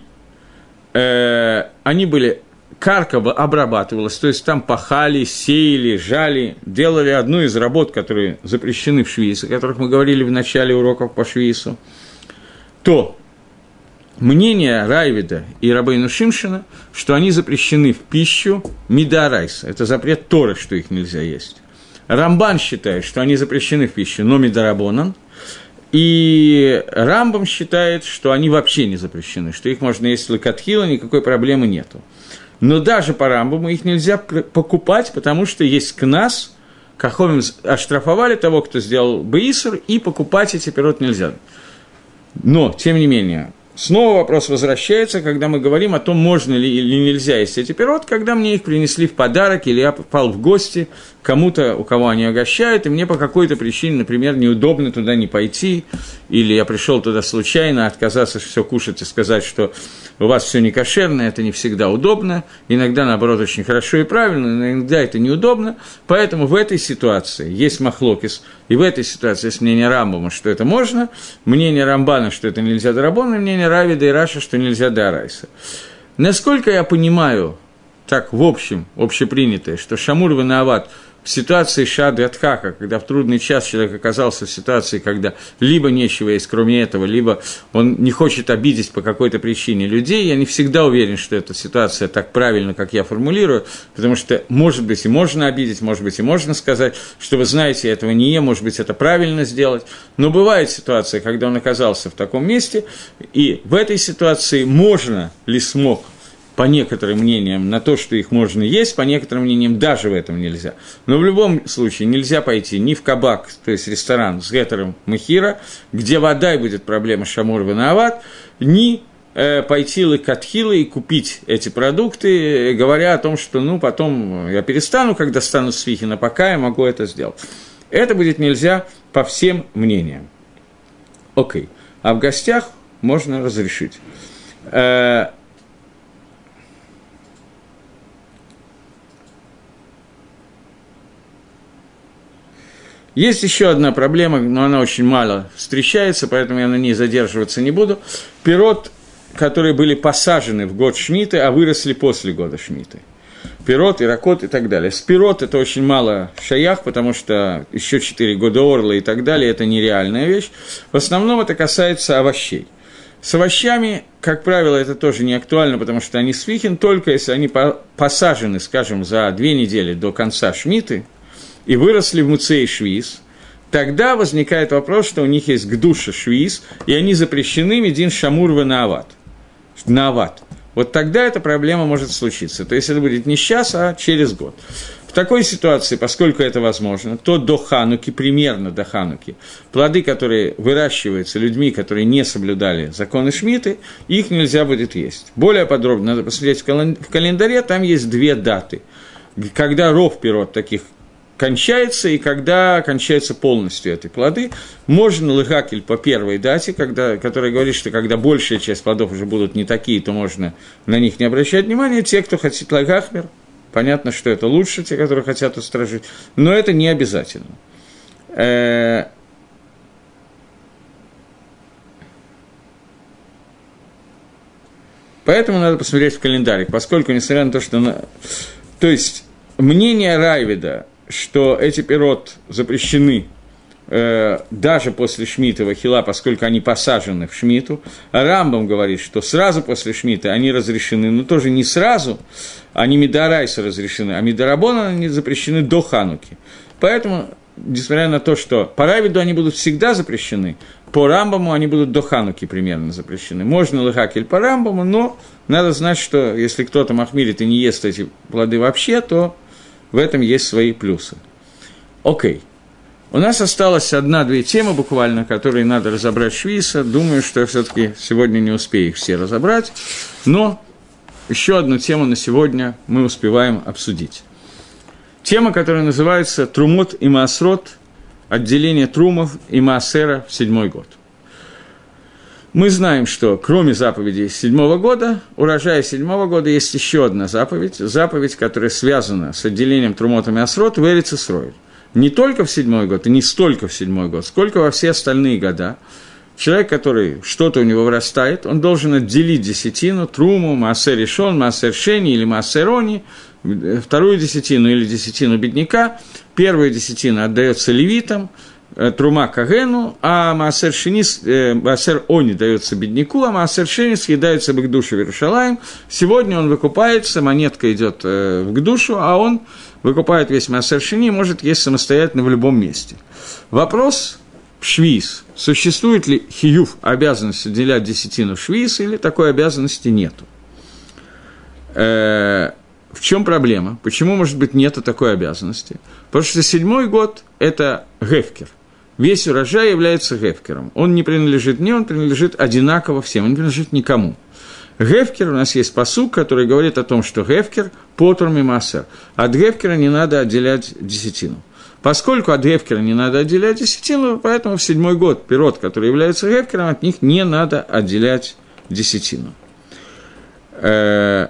э, они были карка обрабатывалась, то есть там пахали, сеяли, жали, делали одну из работ, которые запрещены в Швейце, о которых мы говорили в начале уроков по Швейцу, то мнение Райвида и Рабейну Шимшина, что они запрещены в пищу Мидарайса. Это запрет Торы, что их нельзя есть. Рамбан считает, что они запрещены в пищу, но Мидарабонан. И Рамбам считает, что они вообще не запрещены, что их можно есть лакатхила, никакой проблемы нету. Но даже по Рамбаму их нельзя покупать, потому что есть кнас, Кахомим оштрафовали того, кто сделал Бейсер, и покупать эти пирот нельзя. Но, тем не менее, Снова вопрос возвращается, когда мы говорим о том, можно ли или нельзя есть эти пирот, когда мне их принесли в подарок, или я попал в гости кому-то, у кого они угощают, и мне по какой-то причине, например, неудобно туда не пойти, или я пришел туда случайно, отказаться все кушать и сказать, что у вас все не кошерно, это не всегда удобно, иногда, наоборот, очень хорошо и правильно, но иногда это неудобно, поэтому в этой ситуации есть махлокис, и в этой ситуации есть мнение Рамбама, что это можно, мнение Рамбана, что это нельзя дарабон, и мнение Равида и Раша, что нельзя дарайса. Насколько я понимаю, так в общем, общепринятое, что Шамур Ванаават – в ситуации Шады когда в трудный час человек оказался в ситуации, когда либо нечего есть, кроме этого, либо он не хочет обидеть по какой-то причине людей, я не всегда уверен, что эта ситуация так правильно, как я формулирую, потому что, может быть, и можно обидеть, может быть, и можно сказать, что вы знаете, я этого не ем, может быть, это правильно сделать, но бывает ситуация, когда он оказался в таком месте, и в этой ситуации можно ли смог по некоторым мнениям, на то, что их можно есть, по некоторым мнениям даже в этом нельзя. Но в любом случае нельзя пойти ни в кабак, то есть ресторан с гетером Махира, где вода и будет проблема Шамур Ванаават, ни э, пойти лыкатхилы и купить эти продукты, говоря о том, что ну потом я перестану, когда стану свихина, пока я могу это сделать. Это будет нельзя по всем мнениям. Окей. А в гостях можно разрешить. Есть еще одна проблема, но она очень мало встречается, поэтому я на ней задерживаться не буду. Пирот, которые были посажены в год Шмиты, а выросли после года Шмиты. Пирот, иракот и так далее. С пирот это очень мало шаях, потому что еще 4 года орла и так далее, это нереальная вещь. В основном это касается овощей. С овощами, как правило, это тоже не актуально, потому что они свихин, только если они посажены, скажем, за две недели до конца шмиты и выросли в муцей швиз, тогда возникает вопрос, что у них есть гдуша швиз, и они запрещены медин шамурва на ават. На ават. Вот тогда эта проблема может случиться. То есть это будет не сейчас, а через год. В такой ситуации, поскольку это возможно, то до Хануки, примерно до Хануки, плоды, которые выращиваются людьми, которые не соблюдали законы Шмиты, их нельзя будет есть. Более подробно надо посмотреть в календаре, там есть две даты. Когда ров пирот таких кончается и когда кончается полностью эти плоды. Можно лыхакель по первой дате, когда, которая говорит, что когда большая часть плодов уже будут не такие, то можно на них не обращать внимания. Те, кто хотит лыхахмер, Понятно, что это лучше, те, которые хотят устражить, но это не обязательно. Э, поэтому надо посмотреть в календарик, поскольку, несмотря на то, что... То есть, мнение Райвида, что эти пирот запрещены Э, даже после Шмитова хила, поскольку они посажены в Шмиту. А Рамбам говорит, что сразу после Шмита они разрешены, но тоже не сразу, они Медорайса разрешены, а Медорабона они запрещены до Хануки. Поэтому, несмотря на то, что по Равиду они будут всегда запрещены, по Рамбаму они будут до Хануки примерно запрещены. Можно лыхакель по Рамбаму, но надо знать, что если кто-то махмирит и не ест эти плоды вообще, то в этом есть свои плюсы. Окей. У нас осталось одна-две темы буквально, которые надо разобрать Швейса. Думаю, что я все-таки сегодня не успею их все разобрать. Но еще одну тему на сегодня мы успеваем обсудить. Тема, которая называется «Трумот и Маасрот. Отделение трумов и Маасера в седьмой год». Мы знаем, что кроме заповедей седьмого года, урожая седьмого года, есть еще одна заповедь, заповедь, которая связана с отделением трумота и Маасрот в Эрицесройль не только в седьмой год, и не столько в седьмой год, сколько во все остальные года, человек, который что-то у него вырастает, он должен отделить десятину, труму, маасер решон, маасер шени или маасер они, вторую десятину или десятину бедняка, первая десятина отдается левитам, э, трума кагену, а маасер шени, э, маасер они дается бедняку, а маасер шени съедается в душу Верушалаем. Сегодня он выкупается, монетка идет э, в душу, а он выкупает весь массер шини, может есть самостоятельно в любом месте. Вопрос швиз. Существует ли хиюв обязанность отделять десятину швиз, или такой обязанности нету? Э, в чем проблема? Почему, может быть, нету такой обязанности? Потому что седьмой год – это гефкер. Весь урожай является гефкером. Он не принадлежит мне, он принадлежит одинаково всем, он не принадлежит никому. Гефкер, у нас есть посук, который говорит о том, что Гефкер – потур мимасер. От Гефкера не надо отделять десятину. Поскольку от Гефкера не надо отделять десятину, поэтому в седьмой год пирот, который является Гефкером, от них не надо отделять десятину. Э,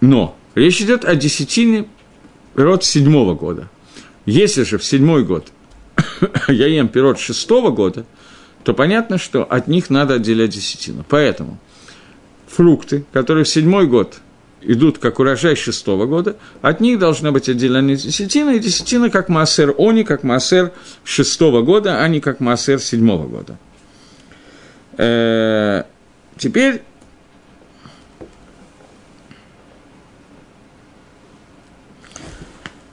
но речь идет о десятине пирот седьмого года. Если же в седьмой год я ем пирот шестого года – то понятно, что от них надо отделять десятину. Поэтому фрукты, которые в седьмой год идут как урожай шестого года, от них должна быть отделена десятина, и десятина как массер они, как массер шестого года, а не как массер седьмого года. Э-э- теперь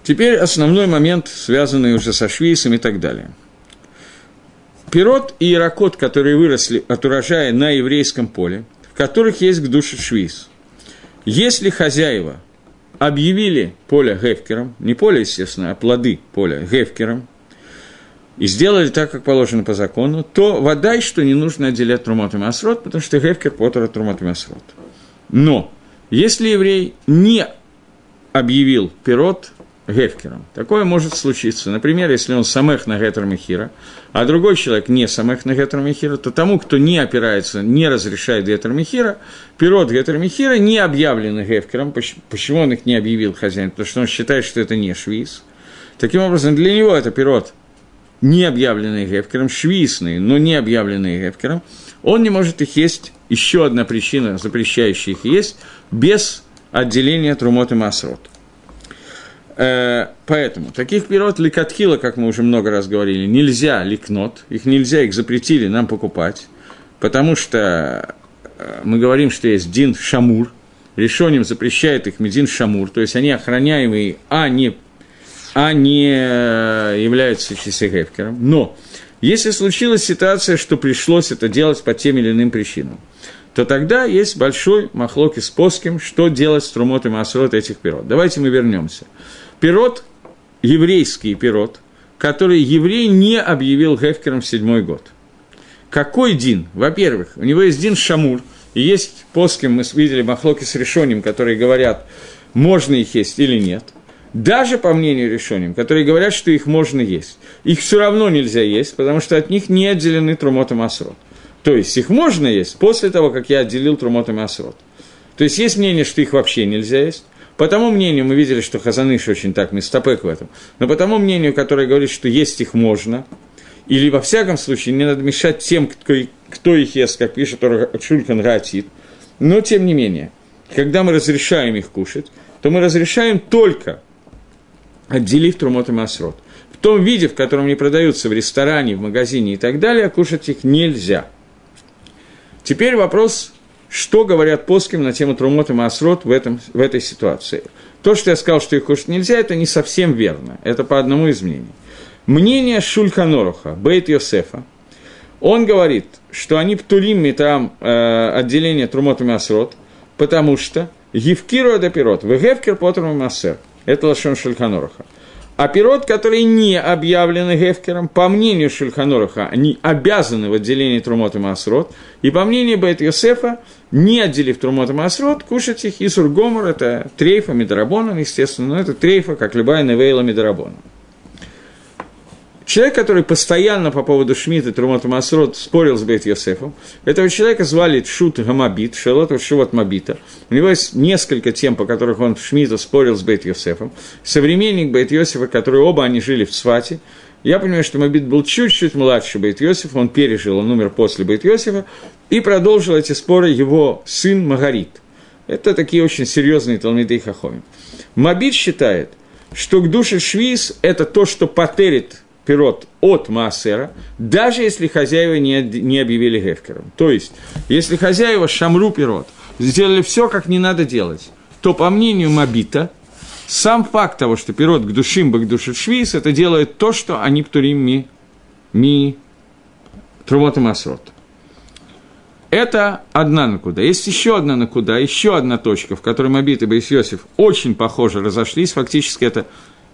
Теперь основной момент, связанный уже со швейцем и так далее – пирот и иракот, которые выросли от урожая на еврейском поле, в которых есть к душе швиз. Если хозяева объявили поле гефкером, не поле, естественно, а плоды поля гефкером, и сделали так, как положено по закону, то вода, что не нужно отделять трумот и потому что гефкер потора трумот и масрот. Но если еврей не объявил пирот гефкером. Такое может случиться. Например, если он самех на гетер мехира, а другой человек не самех на гетер мехира, то тому, кто не опирается, не разрешает гетер мехира, пирот гетер мехира не объявлены гефкером. Почему он их не объявил хозяин? Потому что он считает, что это не швиз. Таким образом, для него это пирот, не объявленный гефкером, швизный, но не объявленный гефкером, он не может их есть. Еще одна причина, запрещающая их есть, без отделения трумот и. Э, поэтому таких пирот ликатхила, как мы уже много раз говорили, нельзя ликнот, их нельзя, их запретили нам покупать, потому что э, мы говорим, что есть дин шамур, решением запрещает их медин шамур, то есть они охраняемые, а не, а не э, являются чисегевкером. Но если случилась ситуация, что пришлось это делать по тем или иным причинам, то тогда есть большой махлоки с плоским, что делать с трумот и этих пирот. Давайте мы вернемся. Пирот, еврейский пирот, который еврей не объявил Гефкером в седьмой год. Какой Дин? Во-первых, у него есть Дин Шамур, и есть плоским, мы видели махлоки с решением, которые говорят, можно их есть или нет. Даже по мнению решением, которые говорят, что их можно есть. Их все равно нельзя есть, потому что от них не отделены трумот и масрот. То есть их можно есть после того, как я отделил трумот и масрот. То есть есть мнение, что их вообще нельзя есть, по тому мнению, мы видели, что Хазаныш очень так мистопек в этом, но по тому мнению, которое говорит, что есть их можно, или во всяком случае не надо мешать тем, кто, кто их ест, как пишет Шульхан Ратит, но тем не менее, когда мы разрешаем их кушать, то мы разрешаем только отделив трумот и масрот. В том виде, в котором они продаются в ресторане, в магазине и так далее, кушать их нельзя. Теперь вопрос что говорят поским на тему Трумот и Маасрот в, этом, в этой ситуации. То, что я сказал, что их кушать нельзя, это не совсем верно. Это по одному из мнений. Мнение Шульханоруха, Бейт Йосефа, он говорит, что они птулим там э, отделение Трумот и Масрот, потому что Евкиру это пирот, Вегевкер Потрум и Массер. Это Лашон Шульханоруха. А пирот, которые не объявлены Гефкером, по мнению Шульханоруха, они обязаны в отделении Трумот и Масрот, и по мнению Бет Йосефа, не отделив Трумот и Масрот, кушать их Исур Гомор, это трейфа Медорабона, естественно, но это трейфа, как любая Невейла Медорабона. Человек, который постоянно по поводу Шмидта Трумот и Масрот спорил с Бейт Йосефом, этого человека звали Шут Гамабит, Шелот Шивот Мабита. У него есть несколько тем, по которых он Шмидта спорил с Бейт Йосефом. Современник Бейт Йосефа, которые оба они жили в Свате, я понимаю, что Мабит был чуть-чуть младше Бейт Йосифа, он пережил, он умер после Бейт Йосифа, и продолжил эти споры его сын Магарит. Это такие очень серьезные Талмиды и Хахоми. Мабит считает, что к душе Швиз – это то, что потерит пирот от Маасера, даже если хозяева не, не объявили Гефкером. То есть, если хозяева шамру пирот сделали все, как не надо делать, то, по мнению Мабита, сам факт того, что пирот к душим, к душе швиз, это делает то, что они птурим ми, ми трумот и. Это одна накуда. Есть еще одна накуда, еще одна точка, в которой Мабит и Бейс Йосиф очень похоже разошлись. Фактически это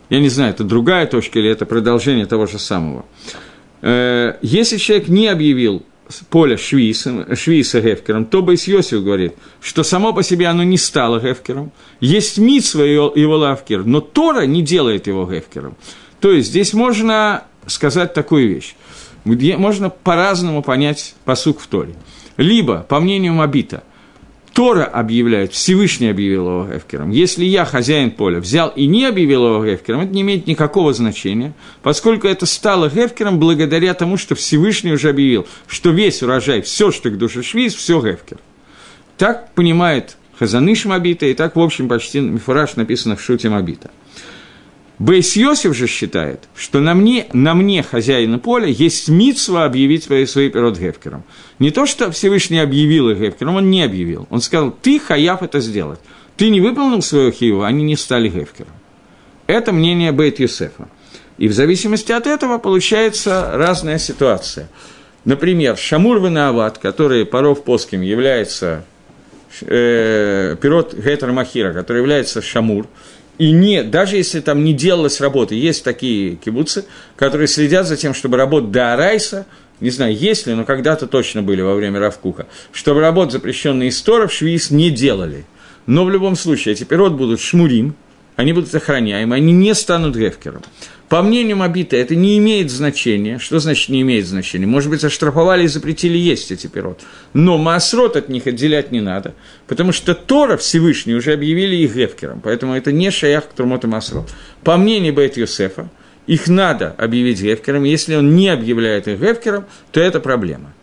я не знаю, это другая точка или это продолжение того же самого. Э, если человек не объявил поле Швейса, Швейса Гефкером, то Байс Йосиф говорит, что само по себе оно не стало Гефкером. Есть митсва его, его лавкер, но Тора не делает его Гефкером. То есть здесь можно сказать такую вещь. Можно по-разному понять посук в Торе. Либо, по мнению Мабита – Тора объявляет, Всевышний объявил его Гефкером. Если я, хозяин поля, взял и не объявил его Гефкером, это не имеет никакого значения, поскольку это стало Гефкером благодаря тому, что Всевышний уже объявил, что весь урожай, все, что к душе швиз, все Гефкер. Так понимает Хазаныш Мабита, и так, в общем, почти Мифураж написано в Шуте Мабита – Бейс Йосиф же считает, что на мне, на мне, хозяина поля, есть митсва объявить свои, свои пирот Гефкером. Не то, что Всевышний объявил их Гефкером, он не объявил. Он сказал, ты, хаяв, это сделать. Ты не выполнил свою хиву, они не стали Гефкером. Это мнение Бейт Юсефа. И в зависимости от этого получается разная ситуация. Например, Шамур Ванаават, который паров плоским является э, пирот Гетер Махира, который является Шамур, и не, даже если там не делалась работа, есть такие кибуцы, которые следят за тем, чтобы работа до Арайса, не знаю, есть ли, но когда-то точно были во время Равкуха, чтобы работы, запрещенные из Торов, швиз не делали. Но в любом случае эти пирот будут шмурим, они будут охраняемы, они не станут гефкером. По мнению Мабита, это не имеет значения. Что значит не имеет значения? Может быть, оштрафовали и запретили есть эти пирот. Но маасрот от них отделять не надо, потому что Тора Всевышний уже объявили их гефкером, поэтому это не шаях к Турмоту Масрот. По мнению Бет Юсефа, их надо объявить гефкером. Если он не объявляет их гефкером, то это проблема.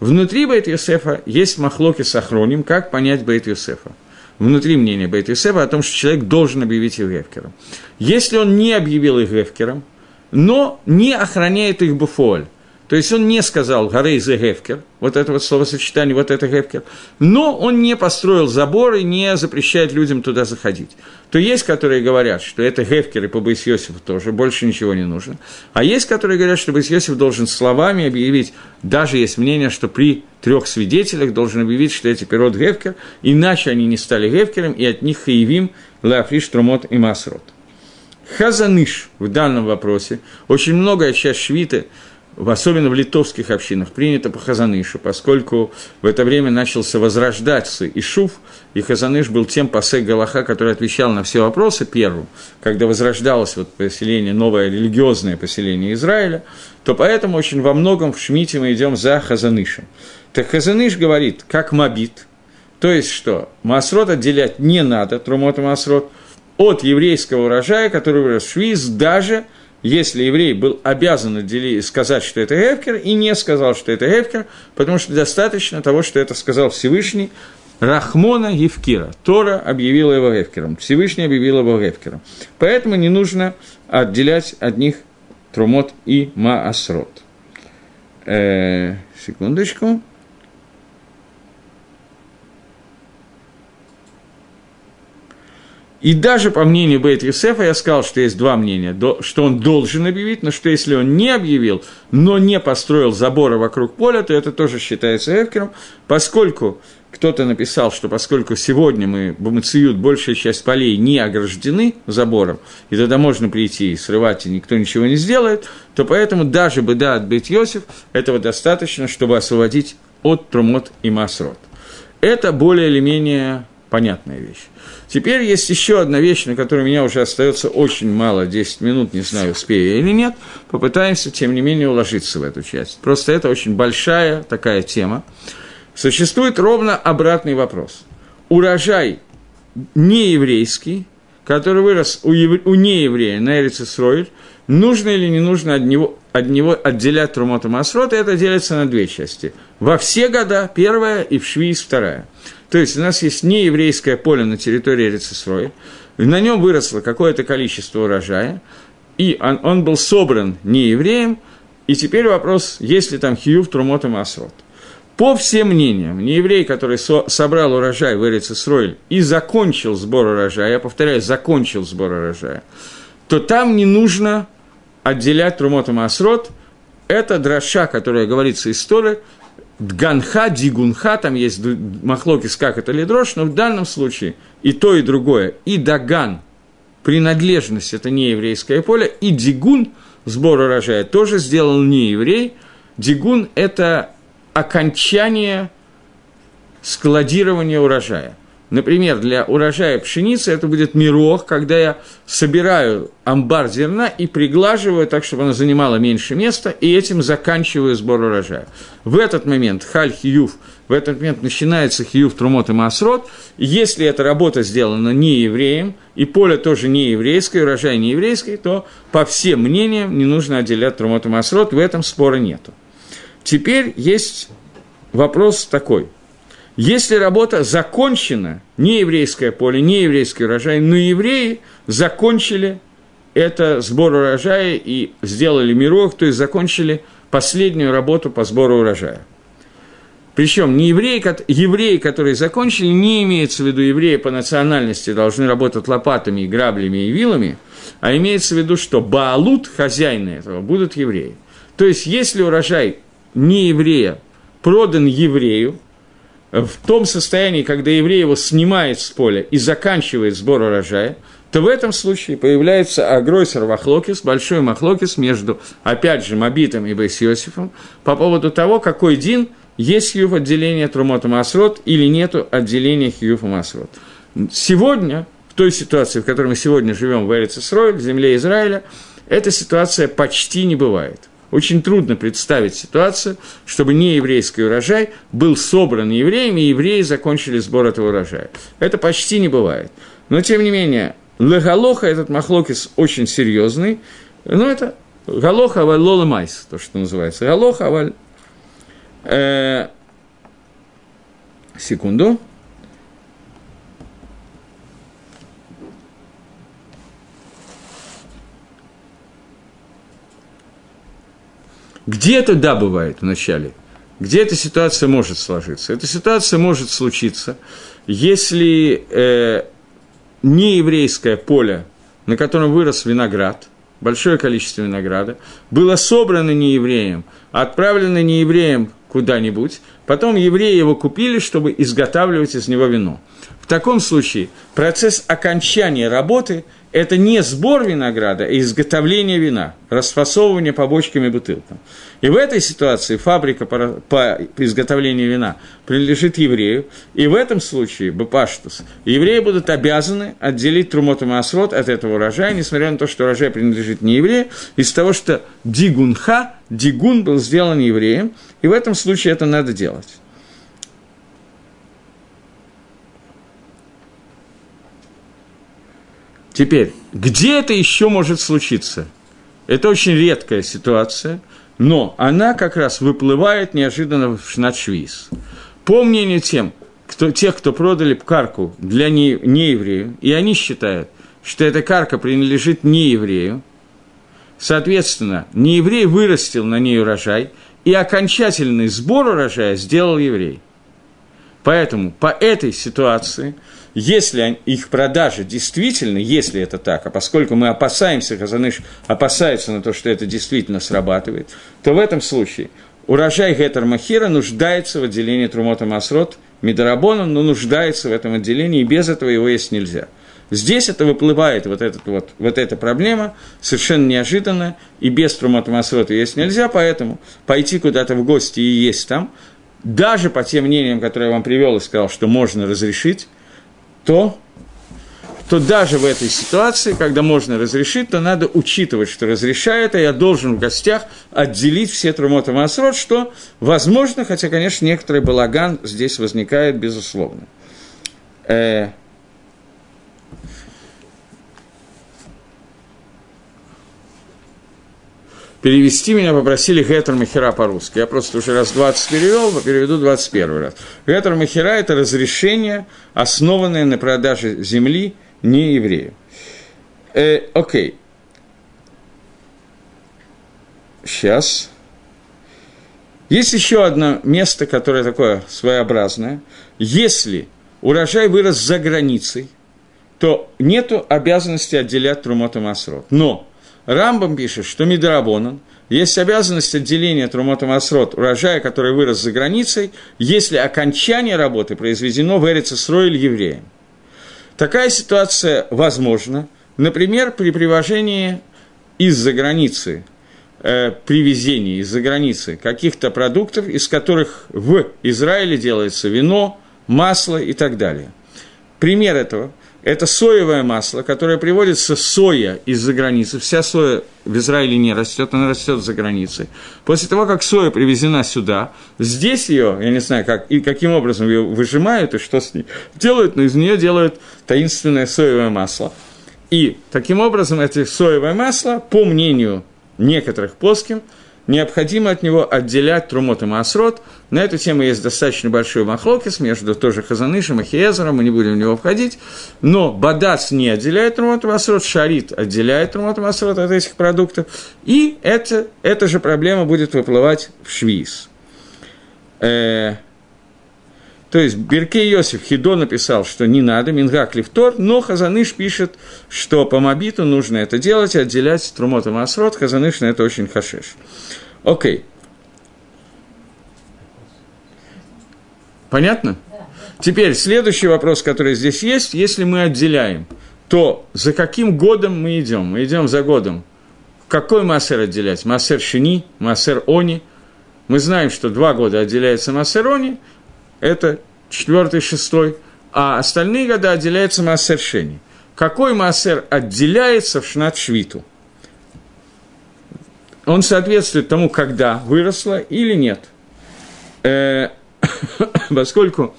Внутри Бейт Юсефа есть махлоки с Ахроним, как понять Бейт Юсефа. Внутри мнения Бейт Йосефа о том, что человек должен объявить их Гефкером. Если он не объявил их Гефкером, но не охраняет их Буфоль, то есть он не сказал «Гарей зе Гефкер», вот это вот словосочетание, вот это Гефкер, но он не построил забор и не запрещает людям туда заходить. То есть, которые говорят, что это Гефкер и по Бейс Йосифу тоже, больше ничего не нужно. А есть, которые говорят, что Бейс Йосиф должен словами объявить, даже есть мнение, что при трех свидетелях должен объявить, что эти пирот Гефкер, иначе они не стали Гефкером, и от них хаевим Леофриш, Трумот и Масрот. Хазаныш в данном вопросе, очень многое часть швиты – особенно в литовских общинах, принято по Хазанышу, поскольку в это время начался возрождаться Ишуф, и Хазаныш был тем пасек Галаха, который отвечал на все вопросы первым, когда возрождалось вот поселение, новое религиозное поселение Израиля, то поэтому очень во многом в Шмите мы идем за Хазанышем. Так Хазаныш говорит, как Мабит, то есть что, Масрот отделять не надо, Трумот и от еврейского урожая, который вырос в Швиз, даже – если еврей был обязан сказать, что это Гефкер, и не сказал, что это Гефкер, потому что достаточно того, что это сказал Всевышний, Рахмона Евкира. Тора объявила его Гефкером. Всевышний объявил его Гефкером. Поэтому не нужно отделять от них Трумот и Маасрот. Э, секундочку. И даже по мнению Бейт Юсефа я сказал, что есть два мнения, что он должен объявить, но что если он не объявил, но не построил забора вокруг поля, то это тоже считается Эфкером, поскольку кто-то написал, что поскольку сегодня мы, Бумациют, большая часть полей не ограждены забором, и тогда можно прийти и срывать, и никто ничего не сделает, то поэтому даже бы да от Бейт Йосиф этого достаточно, чтобы освободить от Трумот и Масрот. Это более или менее понятная вещь. Теперь есть еще одна вещь, на которую у меня уже остается очень мало, 10 минут, не знаю, успею или нет. Попытаемся, тем не менее, уложиться в эту часть. Просто это очень большая такая тема. Существует ровно обратный вопрос. Урожай нееврейский, который вырос у, ев... у нееврея на Эрицесроиль, нужно или не нужно от него, от него отделять Трумота Масрота, это делится на две части. Во все года первая и в Швиз вторая – то есть у нас есть нееврейское поле на территории Рецесроя, на нем выросло какое-то количество урожая, и он, он был собран неевреем, и теперь вопрос, есть ли там хиюв, трумот и масрот. По всем мнениям, нееврей, который со, собрал урожай в Эрицесройль и закончил сбор урожая, я повторяю, закончил сбор урожая, то там не нужно отделять трумот и масрот, это дроша, которая говорится из Торы, Дганха, Дигунха, там есть махлокис, как это лидрош, но в данном случае и то, и другое. И Даган, принадлежность, это не еврейское поле, и Дигун, сбор урожая, тоже сделал не еврей. Дигун – это окончание складирования урожая – Например, для урожая пшеницы это будет мирох, когда я собираю амбар зерна и приглаживаю так, чтобы оно занимало меньше места, и этим заканчиваю сбор урожая. В этот момент халь хиюв, в этот момент начинается хиюв трумот и масрот. Если эта работа сделана не евреем, и поле тоже не еврейское, урожай не еврейский, то по всем мнениям не нужно отделять трумот и масрот, в этом спора нету. Теперь есть вопрос такой – если работа закончена, не еврейское поле, не еврейский урожай, но евреи закончили это сбор урожая и сделали миров, то есть закончили последнюю работу по сбору урожая. Причем не евреи, евреи, которые закончили, не имеется в виду евреи по национальности, должны работать лопатами, граблями и вилами, а имеется в виду, что Баалут, хозяины этого, будут евреи. То есть, если урожай не еврея продан еврею, в том состоянии, когда еврей его снимает с поля и заканчивает сбор урожая, то в этом случае появляется агройсер Вахлокис, большой Махлокис между, опять же, Мобитом и Бейсиосифом по поводу того, какой дин есть хьюф отделения Трумота Масрот или нету отделения хьюфа Масрот. Сегодня, в той ситуации, в которой мы сегодня живем в Эрицесрой, в земле Израиля, эта ситуация почти не бывает. Очень трудно представить ситуацию, чтобы не еврейский урожай был собран евреями, и евреи закончили сбор этого урожая. Это почти не бывает. Но, тем не менее, Легалоха, этот махлокис очень серьезный, но это Галоха аваль лола майс, то, что называется. Галоха аваль... Э, секунду. Где это да бывает вначале? Где эта ситуация может сложиться? Эта ситуация может случиться, если э, нееврейское поле, на котором вырос виноград, большое количество винограда, было собрано неевреем, отправлено неевреем куда-нибудь, потом евреи его купили, чтобы изготавливать из него вино. В таком случае процесс окончания работы – это не сбор винограда, а изготовление вина, расфасовывание по бочкам и бутылкам. И в этой ситуации фабрика по, по изготовлению вина принадлежит еврею, и в этом случае, Бепаштус, евреи будут обязаны отделить Трумот и Маасрот от этого урожая, несмотря на то, что урожай принадлежит не еврею, из того, что Дигунха, Дигун был сделан евреем, и в этом случае это надо делать. Теперь, где это еще может случиться? Это очень редкая ситуация, но она как раз выплывает неожиданно в Шнатшвиз. По мнению тем, кто, тех, кто продали карку для не, нееврею, и они считают, что эта карка принадлежит нееврею, соответственно, нееврей вырастил на ней урожай, и окончательный сбор урожая сделал еврей. Поэтому по этой ситуации – если их продажа действительно, если это так, а поскольку мы опасаемся, Казаныш опасается на то, что это действительно срабатывает, то в этом случае урожай Гетер Махира нуждается в отделении Трумота Масрот, Мидарабона, но нуждается в этом отделении, и без этого его есть нельзя. Здесь это выплывает, вот, этот вот, вот эта проблема, совершенно неожиданно, и без Трумота Масрота есть нельзя, поэтому пойти куда-то в гости и есть там, даже по тем мнениям, которые я вам привел и сказал, что можно разрешить, то, то даже в этой ситуации, когда можно разрешить, то надо учитывать, что разрешает, а я должен в гостях отделить все трумота масрот, что возможно, хотя, конечно, некоторый балаган здесь возникает, безусловно. Перевести меня попросили Гетер Махера по-русски. Я просто уже раз 20 перевел, переведу 21 раз. Гетер Махера – это разрешение, основанное на продаже земли не еврею. Э, окей. Сейчас. Есть еще одно место, которое такое своеобразное. Если урожай вырос за границей, то нет обязанности отделять Трумот и Масрот. Но Рамбам пишет, что Мидарабонан есть обязанность отделения Трумота Масрот, урожая, который вырос за границей, если окончание работы произведено в Эрицесроиль евреем. Такая ситуация возможна, например, при привожении из-за границы, э, привезении из-за границы каких-то продуктов, из которых в Израиле делается вино, масло и так далее. Пример этого – это соевое масло, которое приводится соя из-за границы. Вся соя в Израиле не растет, она растет за границей. После того, как соя привезена сюда, здесь ее, я не знаю, как, и каким образом ее выжимают и что с ней делают, но из нее делают таинственное соевое масло. И таким образом это соевое масло, по мнению некоторых плоским, необходимо от него отделять Трумот и Маасрот. На эту тему есть достаточно большой махлокис между тоже Хазанышем и Хиезером, мы не будем в него входить. Но Бадац не отделяет Трумот и Маасрот, Шарит отделяет Трумот и Маасрот от этих продуктов. И это, эта же проблема будет выплывать в Швиз. Э, то есть Беркей Йосиф Хидо написал, что не надо, Мингак Левтор, но Хазаныш пишет, что по Мобиту нужно это делать, отделять Трумот и Масрот, Хазаныш на это очень хашеш. Окей. Понятно? Теперь следующий вопрос, который здесь есть, если мы отделяем, то за каким годом мы идем? Мы идем за годом. Какой массер отделять? Массер Шини, массер Они. Мы знаем, что два года отделяется массер Они, это четвертый, шестой, а остальные года отделяется Маасер Шени. Какой Маасер отделяется в Шнат Швиту? Он соответствует тому, когда выросло или нет. Э, поскольку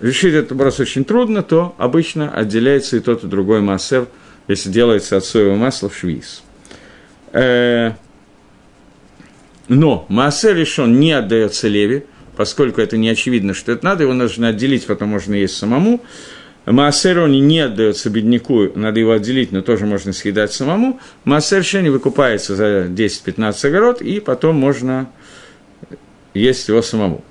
решить этот вопрос очень трудно, то обычно отделяется и тот, и другой массер, если делается от соевого масла в швиз. Э, но массер решен не отдается леве, поскольку это не очевидно, что это надо, его нужно отделить, потом можно есть самому. Маасер он не отдается бедняку, надо его отделить, но тоже можно съедать самому. Маасер шени выкупается за 10-15 огород, и потом можно есть его самому.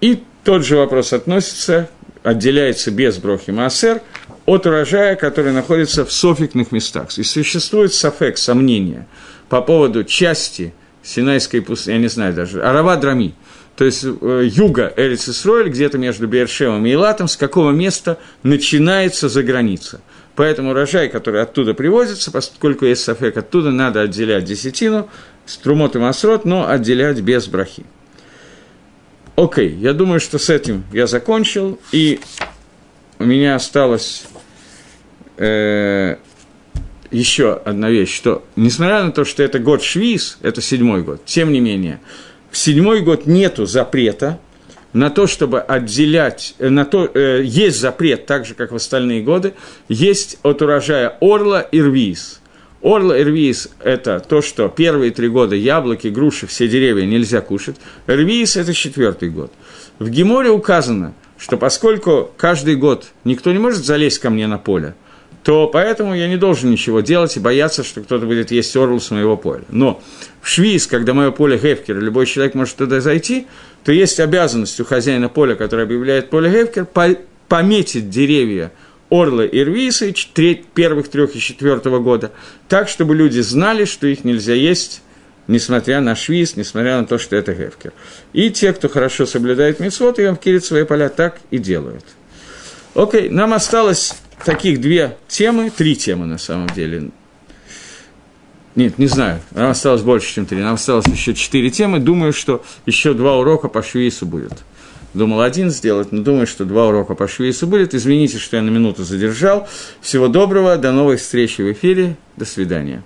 И тот же вопрос относится, отделяется без брохи Маасер от урожая, который находится в софикных местах. И существует сафек, сомнение по поводу части Синайской пустыни, я не знаю даже, Арава Драми – то есть э, юга Эрис Исроэль, где-то между Бершевом и Илатом, с какого места начинается за граница. Поэтому урожай, который оттуда привозится, поскольку есть сафек, оттуда надо отделять десятину, струмот и масрот, но отделять без брахи. Окей, я думаю, что с этим я закончил, и у меня осталось э, еще одна вещь, что несмотря на то, что это год Швиз, это седьмой год, тем не менее, в седьмой год нету запрета на то, чтобы отделять, э, на то, э, есть запрет, так же, как в остальные годы, есть от урожая орла и рвиз. Орла и рвиз – это то, что первые три года яблоки, груши, все деревья нельзя кушать. Рвиз – это четвертый год. В Геморе указано, что поскольку каждый год никто не может залезть ко мне на поле – то поэтому я не должен ничего делать и бояться, что кто-то будет есть орл с моего поля. Но в Швиз, когда мое поле Гефкер, любой человек может туда зайти, то есть обязанность у хозяина поля, который объявляет поле Гефкер, пометить деревья Орла и Рвиса первых трех и четвертого года, так, чтобы люди знали, что их нельзя есть, несмотря на швиз, несмотря на то, что это Гефкер. И те, кто хорошо соблюдает митцвот, и Кирит свои поля так и делают. Окей, нам осталось таких две темы, три темы на самом деле. Нет, не знаю, нам осталось больше, чем три, нам осталось еще четыре темы. Думаю, что еще два урока по швейсу будет. Думал один сделать, но думаю, что два урока по швейсу будет. Извините, что я на минуту задержал. Всего доброго, до новых встреч в эфире. До свидания.